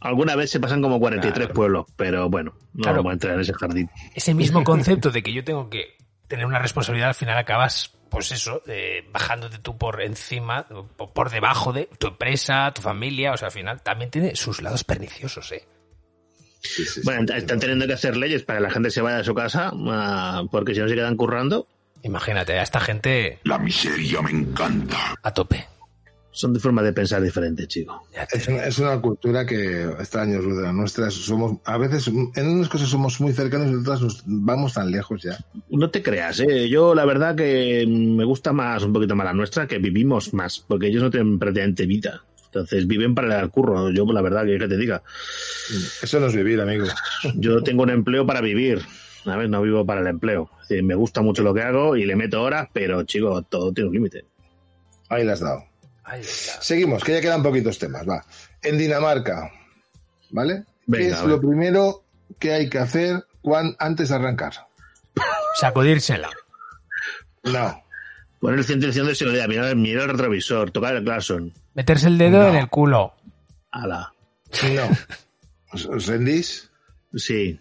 Alguna vez se pasan como 43 pueblos, pero bueno, no Claro. vamos a entrar en ese jardín. Ese mismo concepto de que yo tengo que tener una responsabilidad, al final acabas, pues eso, eh, bajándote tú por encima, por, por debajo de tu empresa, tu familia, o sea, al final también tiene sus lados perniciosos, ¿eh? Bueno, están teniendo que hacer leyes para que la gente se vaya a su casa, ah, porque si no se quedan currando. Imagínate, a esta gente La miseria me encanta. a tope. Son de forma de pensar diferente, chico. Es una, es una cultura que está años luz de la nuestra. Somos, a veces, en unas cosas somos muy cercanos y en otras nos vamos tan lejos ya. No te creas, ¿eh? yo la verdad que me gusta más, un poquito más la nuestra, que vivimos más, porque ellos no tienen prácticamente vida. Entonces viven para el curro. Yo, la verdad, que, que te diga. Eso no es vivir, amigo. Yo tengo un empleo para vivir. A ver, no vivo para el empleo. Decir, me gusta mucho lo que hago y le meto horas, pero chico, todo tiene un límite. Ahí la has dado. Seguimos, que ya quedan poquitos temas, va. En Dinamarca, ¿vale? ¿Qué es lo primero que hay que hacer cuan- antes de arrancar? Sacudírsela. No. Poner el centro de seguridad, mirar, mirar el retrovisor, tocar el claxon. Meterse el dedo en el culo. Ala. No. ¿Os, os rendís? Sí.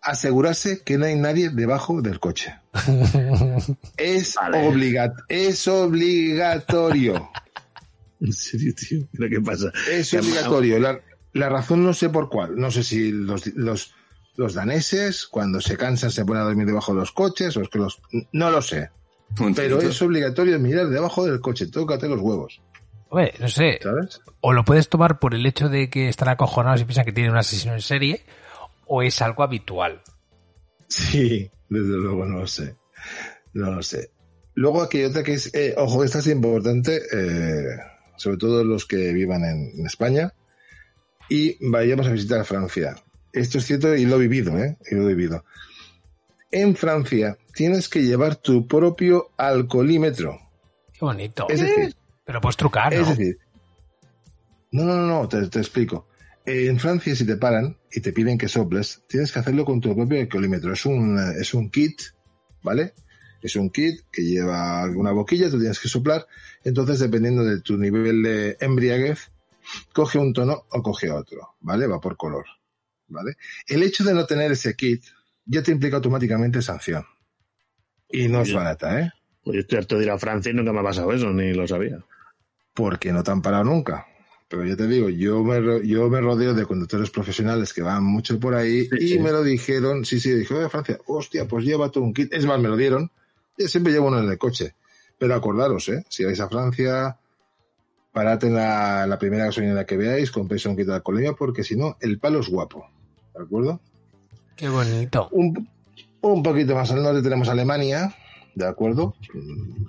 Asegurarse que no hay nadie debajo del coche. Es, obliga- es obligatorio. En serio, tío. ¿Pero qué pasa? Es obligatorio. La, la razón no sé por cuál. No sé si los, los, los daneses, cuando se cansan, se ponen a dormir debajo de los coches, o es que los. No lo sé. Pero es obligatorio mirar debajo del coche. Tócate los huevos. Oye, no sé. ¿Sabes? O lo puedes tomar por el hecho de que están acojonados y piensan que tienen un asesino en serie, o es algo habitual. Sí, desde luego, no lo sé. No lo sé. Luego aquí hay otra que es, eh, ojo, esta es importante, eh, sobre todo los que vivan en, en España y vayamos a visitar Francia. Esto es cierto y lo he vivido, ¿eh? Y lo he vivido. En Francia tienes que llevar tu propio alcoholímetro. Qué bonito. Es decir, Pero puedes trucar, ¿no? es decir, no, no, no, no, te, te explico. En Francia, si te paran y te piden que soples, tienes que hacerlo con tu propio alcoholímetro. Es un, eh, es un kit, ¿vale? Es un kit que lleva una boquilla, tú tienes que soplar. Entonces, dependiendo de tu nivel de embriaguez, coge un tono o coge otro, ¿vale? Va por color, ¿vale? El hecho de no tener ese kit ya te implica automáticamente sanción. Y no es barata, ¿eh? Yo estoy harto de ir a Francia y nunca me ha pasado eso, ni lo sabía. porque no te han parado nunca. Pero ya te digo, yo me, yo me rodeo de conductores profesionales que van mucho por ahí y sí. me lo dijeron, sí, sí, dije, oye, Francia, hostia, pues lleva todo un kit. Es más, me lo dieron. Yo siempre llevo uno en el coche. Pero acordaros, ¿eh? Si vais a Francia, parad en la, la primera gasolinera que veáis, compréis un kit de alcoholemia, porque si no, el palo es guapo. ¿De acuerdo? Qué bonito. Un, un poquito más al norte tenemos Alemania, ¿de acuerdo?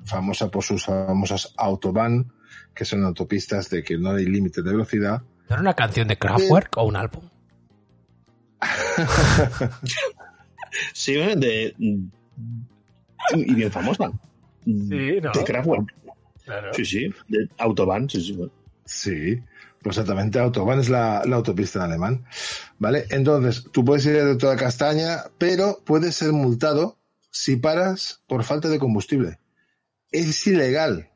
Famosa por sus famosas Autobahn, que son autopistas de que no hay límite de velocidad. ¿No era una canción de Kraftwerk o un álbum? Sí, de. Y bien famosa. Sí, ¿no? De Kraftwerk. Claro. Sí, sí. De Autobahn, sí, sí. Sí, pues exactamente, Autobahn es la, la autopista en alemán. ¿Vale? Entonces, tú puedes ir de toda castaña, pero puedes ser multado si paras por falta de combustible. Es ilegal.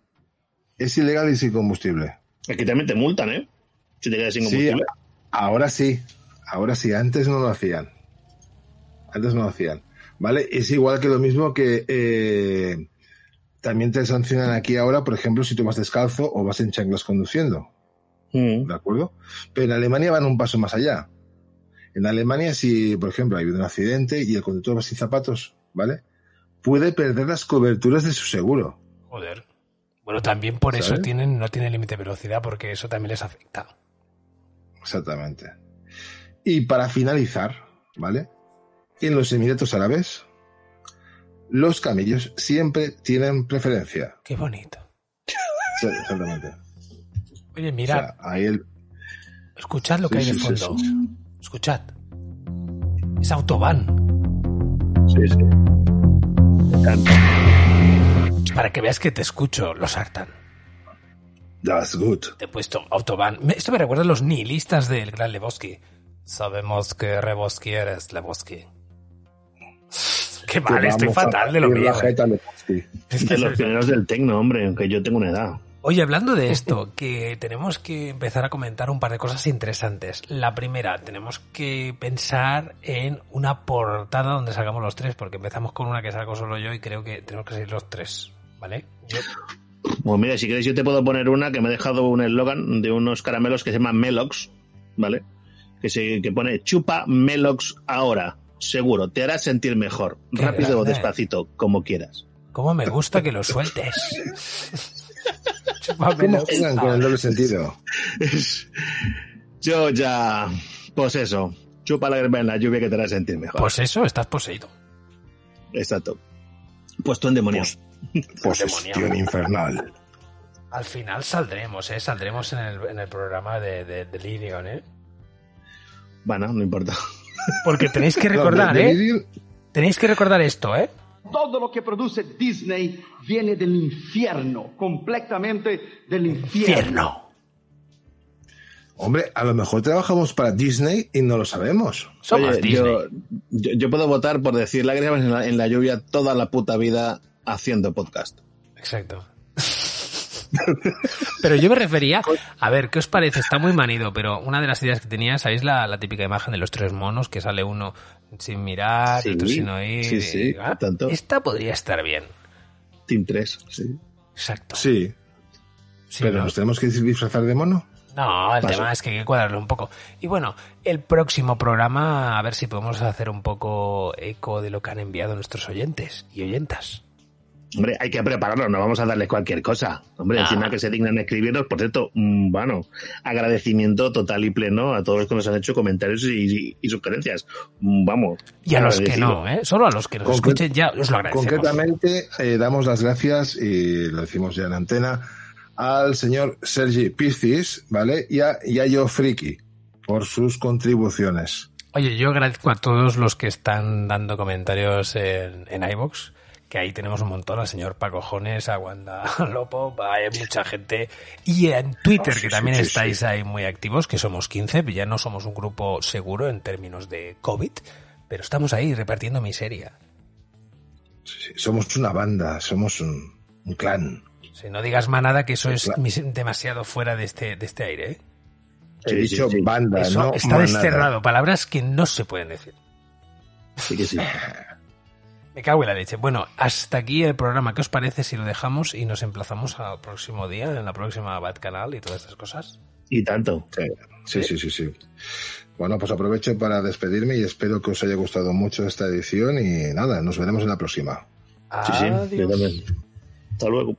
Es ilegal y sin combustible. Aquí también te multan, ¿eh? Si te quedas sin Sí, combustible. ahora sí, ahora sí, antes no lo hacían. Antes no lo hacían. ¿Vale? Es igual que lo mismo que eh, también te sancionan aquí ahora, por ejemplo, si tú vas descalzo o vas en chanclas conduciendo. Mm. ¿De acuerdo? Pero en Alemania van un paso más allá. En Alemania, si, por ejemplo, hay un accidente y el conductor va sin zapatos, ¿vale? Puede perder las coberturas de su seguro. Joder. Bueno, también por eso tienen, no tienen límite de velocidad, porque eso también les afecta. Exactamente. Y para finalizar, ¿vale? En los Emiratos Árabes, los camellos siempre tienen preferencia. Qué bonito. Sí, exactamente. Oye, mirad, O sea, ahí el... escuchad lo Sí, que hay de fondo. Escuchad. Es Autobahn. Sí, sí. Me encanta. Para que veas que te escucho, los hartan. That's good. Te he puesto Autobahn. Me- Esto me recuerda a los nihilistas del gran Lebowski. Sabemos que Rebowski eres Lebowski. Qué mal, estoy fatal de lo mío. la eh. Es que De los pioneros del tecno, hombre, aunque yo tengo una edad. Oye, hablando de esto, que tenemos que empezar a comentar un par de cosas interesantes. La primera, tenemos que pensar en una portada donde salgamos los tres, porque empezamos con una que salgo solo yo y creo que tenemos que salir los tres, ¿vale? Yo- Pues mira, si queréis yo te puedo poner una que me ha dejado un eslogan de unos caramelos que se llaman Melox, ¿vale? Que se que pone chupa Melox ahora, seguro, te hará sentir mejor, Qué rápido o despacito, como quieras. ¿Cómo me gusta que lo sueltes? ¿Cómo juegan con el doble sentido? Yo ya, pues eso, chupa la en la lluvia que te hará sentir mejor. Pues eso, estás poseído. Exacto. Puesto en demonios. Posesión infernal. Al final saldremos, ¿eh? Saldremos en el, en el programa de, de, de Lirion, ¿eh? Bueno, no importa. Porque tenéis que No, recordar, de- de ¿eh? Tenéis que recordar esto, ¿eh? Todo lo que produce Disney viene del infierno, completamente del infierno. Hombre, a lo mejor trabajamos para Disney y no lo sabemos. Oye, yo, yo, yo puedo votar por decir lágrimas en la, en la lluvia toda la puta vida haciendo podcast. Exacto. Pero yo me refería, a ver, ¿qué os parece? Está muy manido, pero una de las ideas que tenía, ¿sabéis la, la típica imagen de los tres monos que sale uno sin mirar, Sí, otro sin oír? sí, sí, Ah, tanto. Esta podría estar bien. Team 3, sí. Exacto. Sí. Pero ¿no? nos tenemos que disfrazar de mono. No, el Paso. tema es que hay que cuadrarlo un poco. Y bueno, el próximo programa, a ver si podemos hacer un poco eco de lo que han enviado nuestros oyentes y oyentas. Hombre, hay que prepararlo, no vamos a darles cualquier cosa. Hombre, Ah. encima que se dignan escribirnos, por cierto, mm, bueno, agradecimiento total y pleno a todos los que nos han hecho comentarios y, y- y sugerencias. Mm, Vamos. Y a los que no, ¿eh? Solo a los que nos Concre- escuchen ya os lo agradecemos. Concretamente, eh, damos las gracias, y lo decimos ya en antena, al señor Sergi Piscis, ¿vale? Y a Yayo Friki por sus contribuciones. Oye, yo agradezco a todos los que están dando comentarios en, en iVoox, que ahí tenemos un montón, al señor Paco Jones, a Wanda Lopo, hay mucha gente. Y en Twitter, Oh, sí, que también sí, estáis sí. ahí muy activos, que somos 15, ya no somos un grupo seguro en términos de COVID, pero estamos ahí repartiendo miseria. Sí, Somos una banda, somos un, un clan. Si no digas más nada, que eso es demasiado fuera de este, de este aire. ¿eh? He dicho banda, Eso no está manada. desterrado, palabras que no se pueden decir. Sí que sí. Me cago en la leche. Bueno, hasta aquí el programa. ¿Qué os parece si lo dejamos y nos emplazamos al próximo día, en la próxima Bad Canal y todas estas cosas? Y tanto. Sí, sí, sí, sí. Bueno, pues aprovecho para despedirme y espero que os haya gustado mucho esta edición y nada, nos veremos en la próxima. Sí, sí, yo Adiós. también. Hasta luego.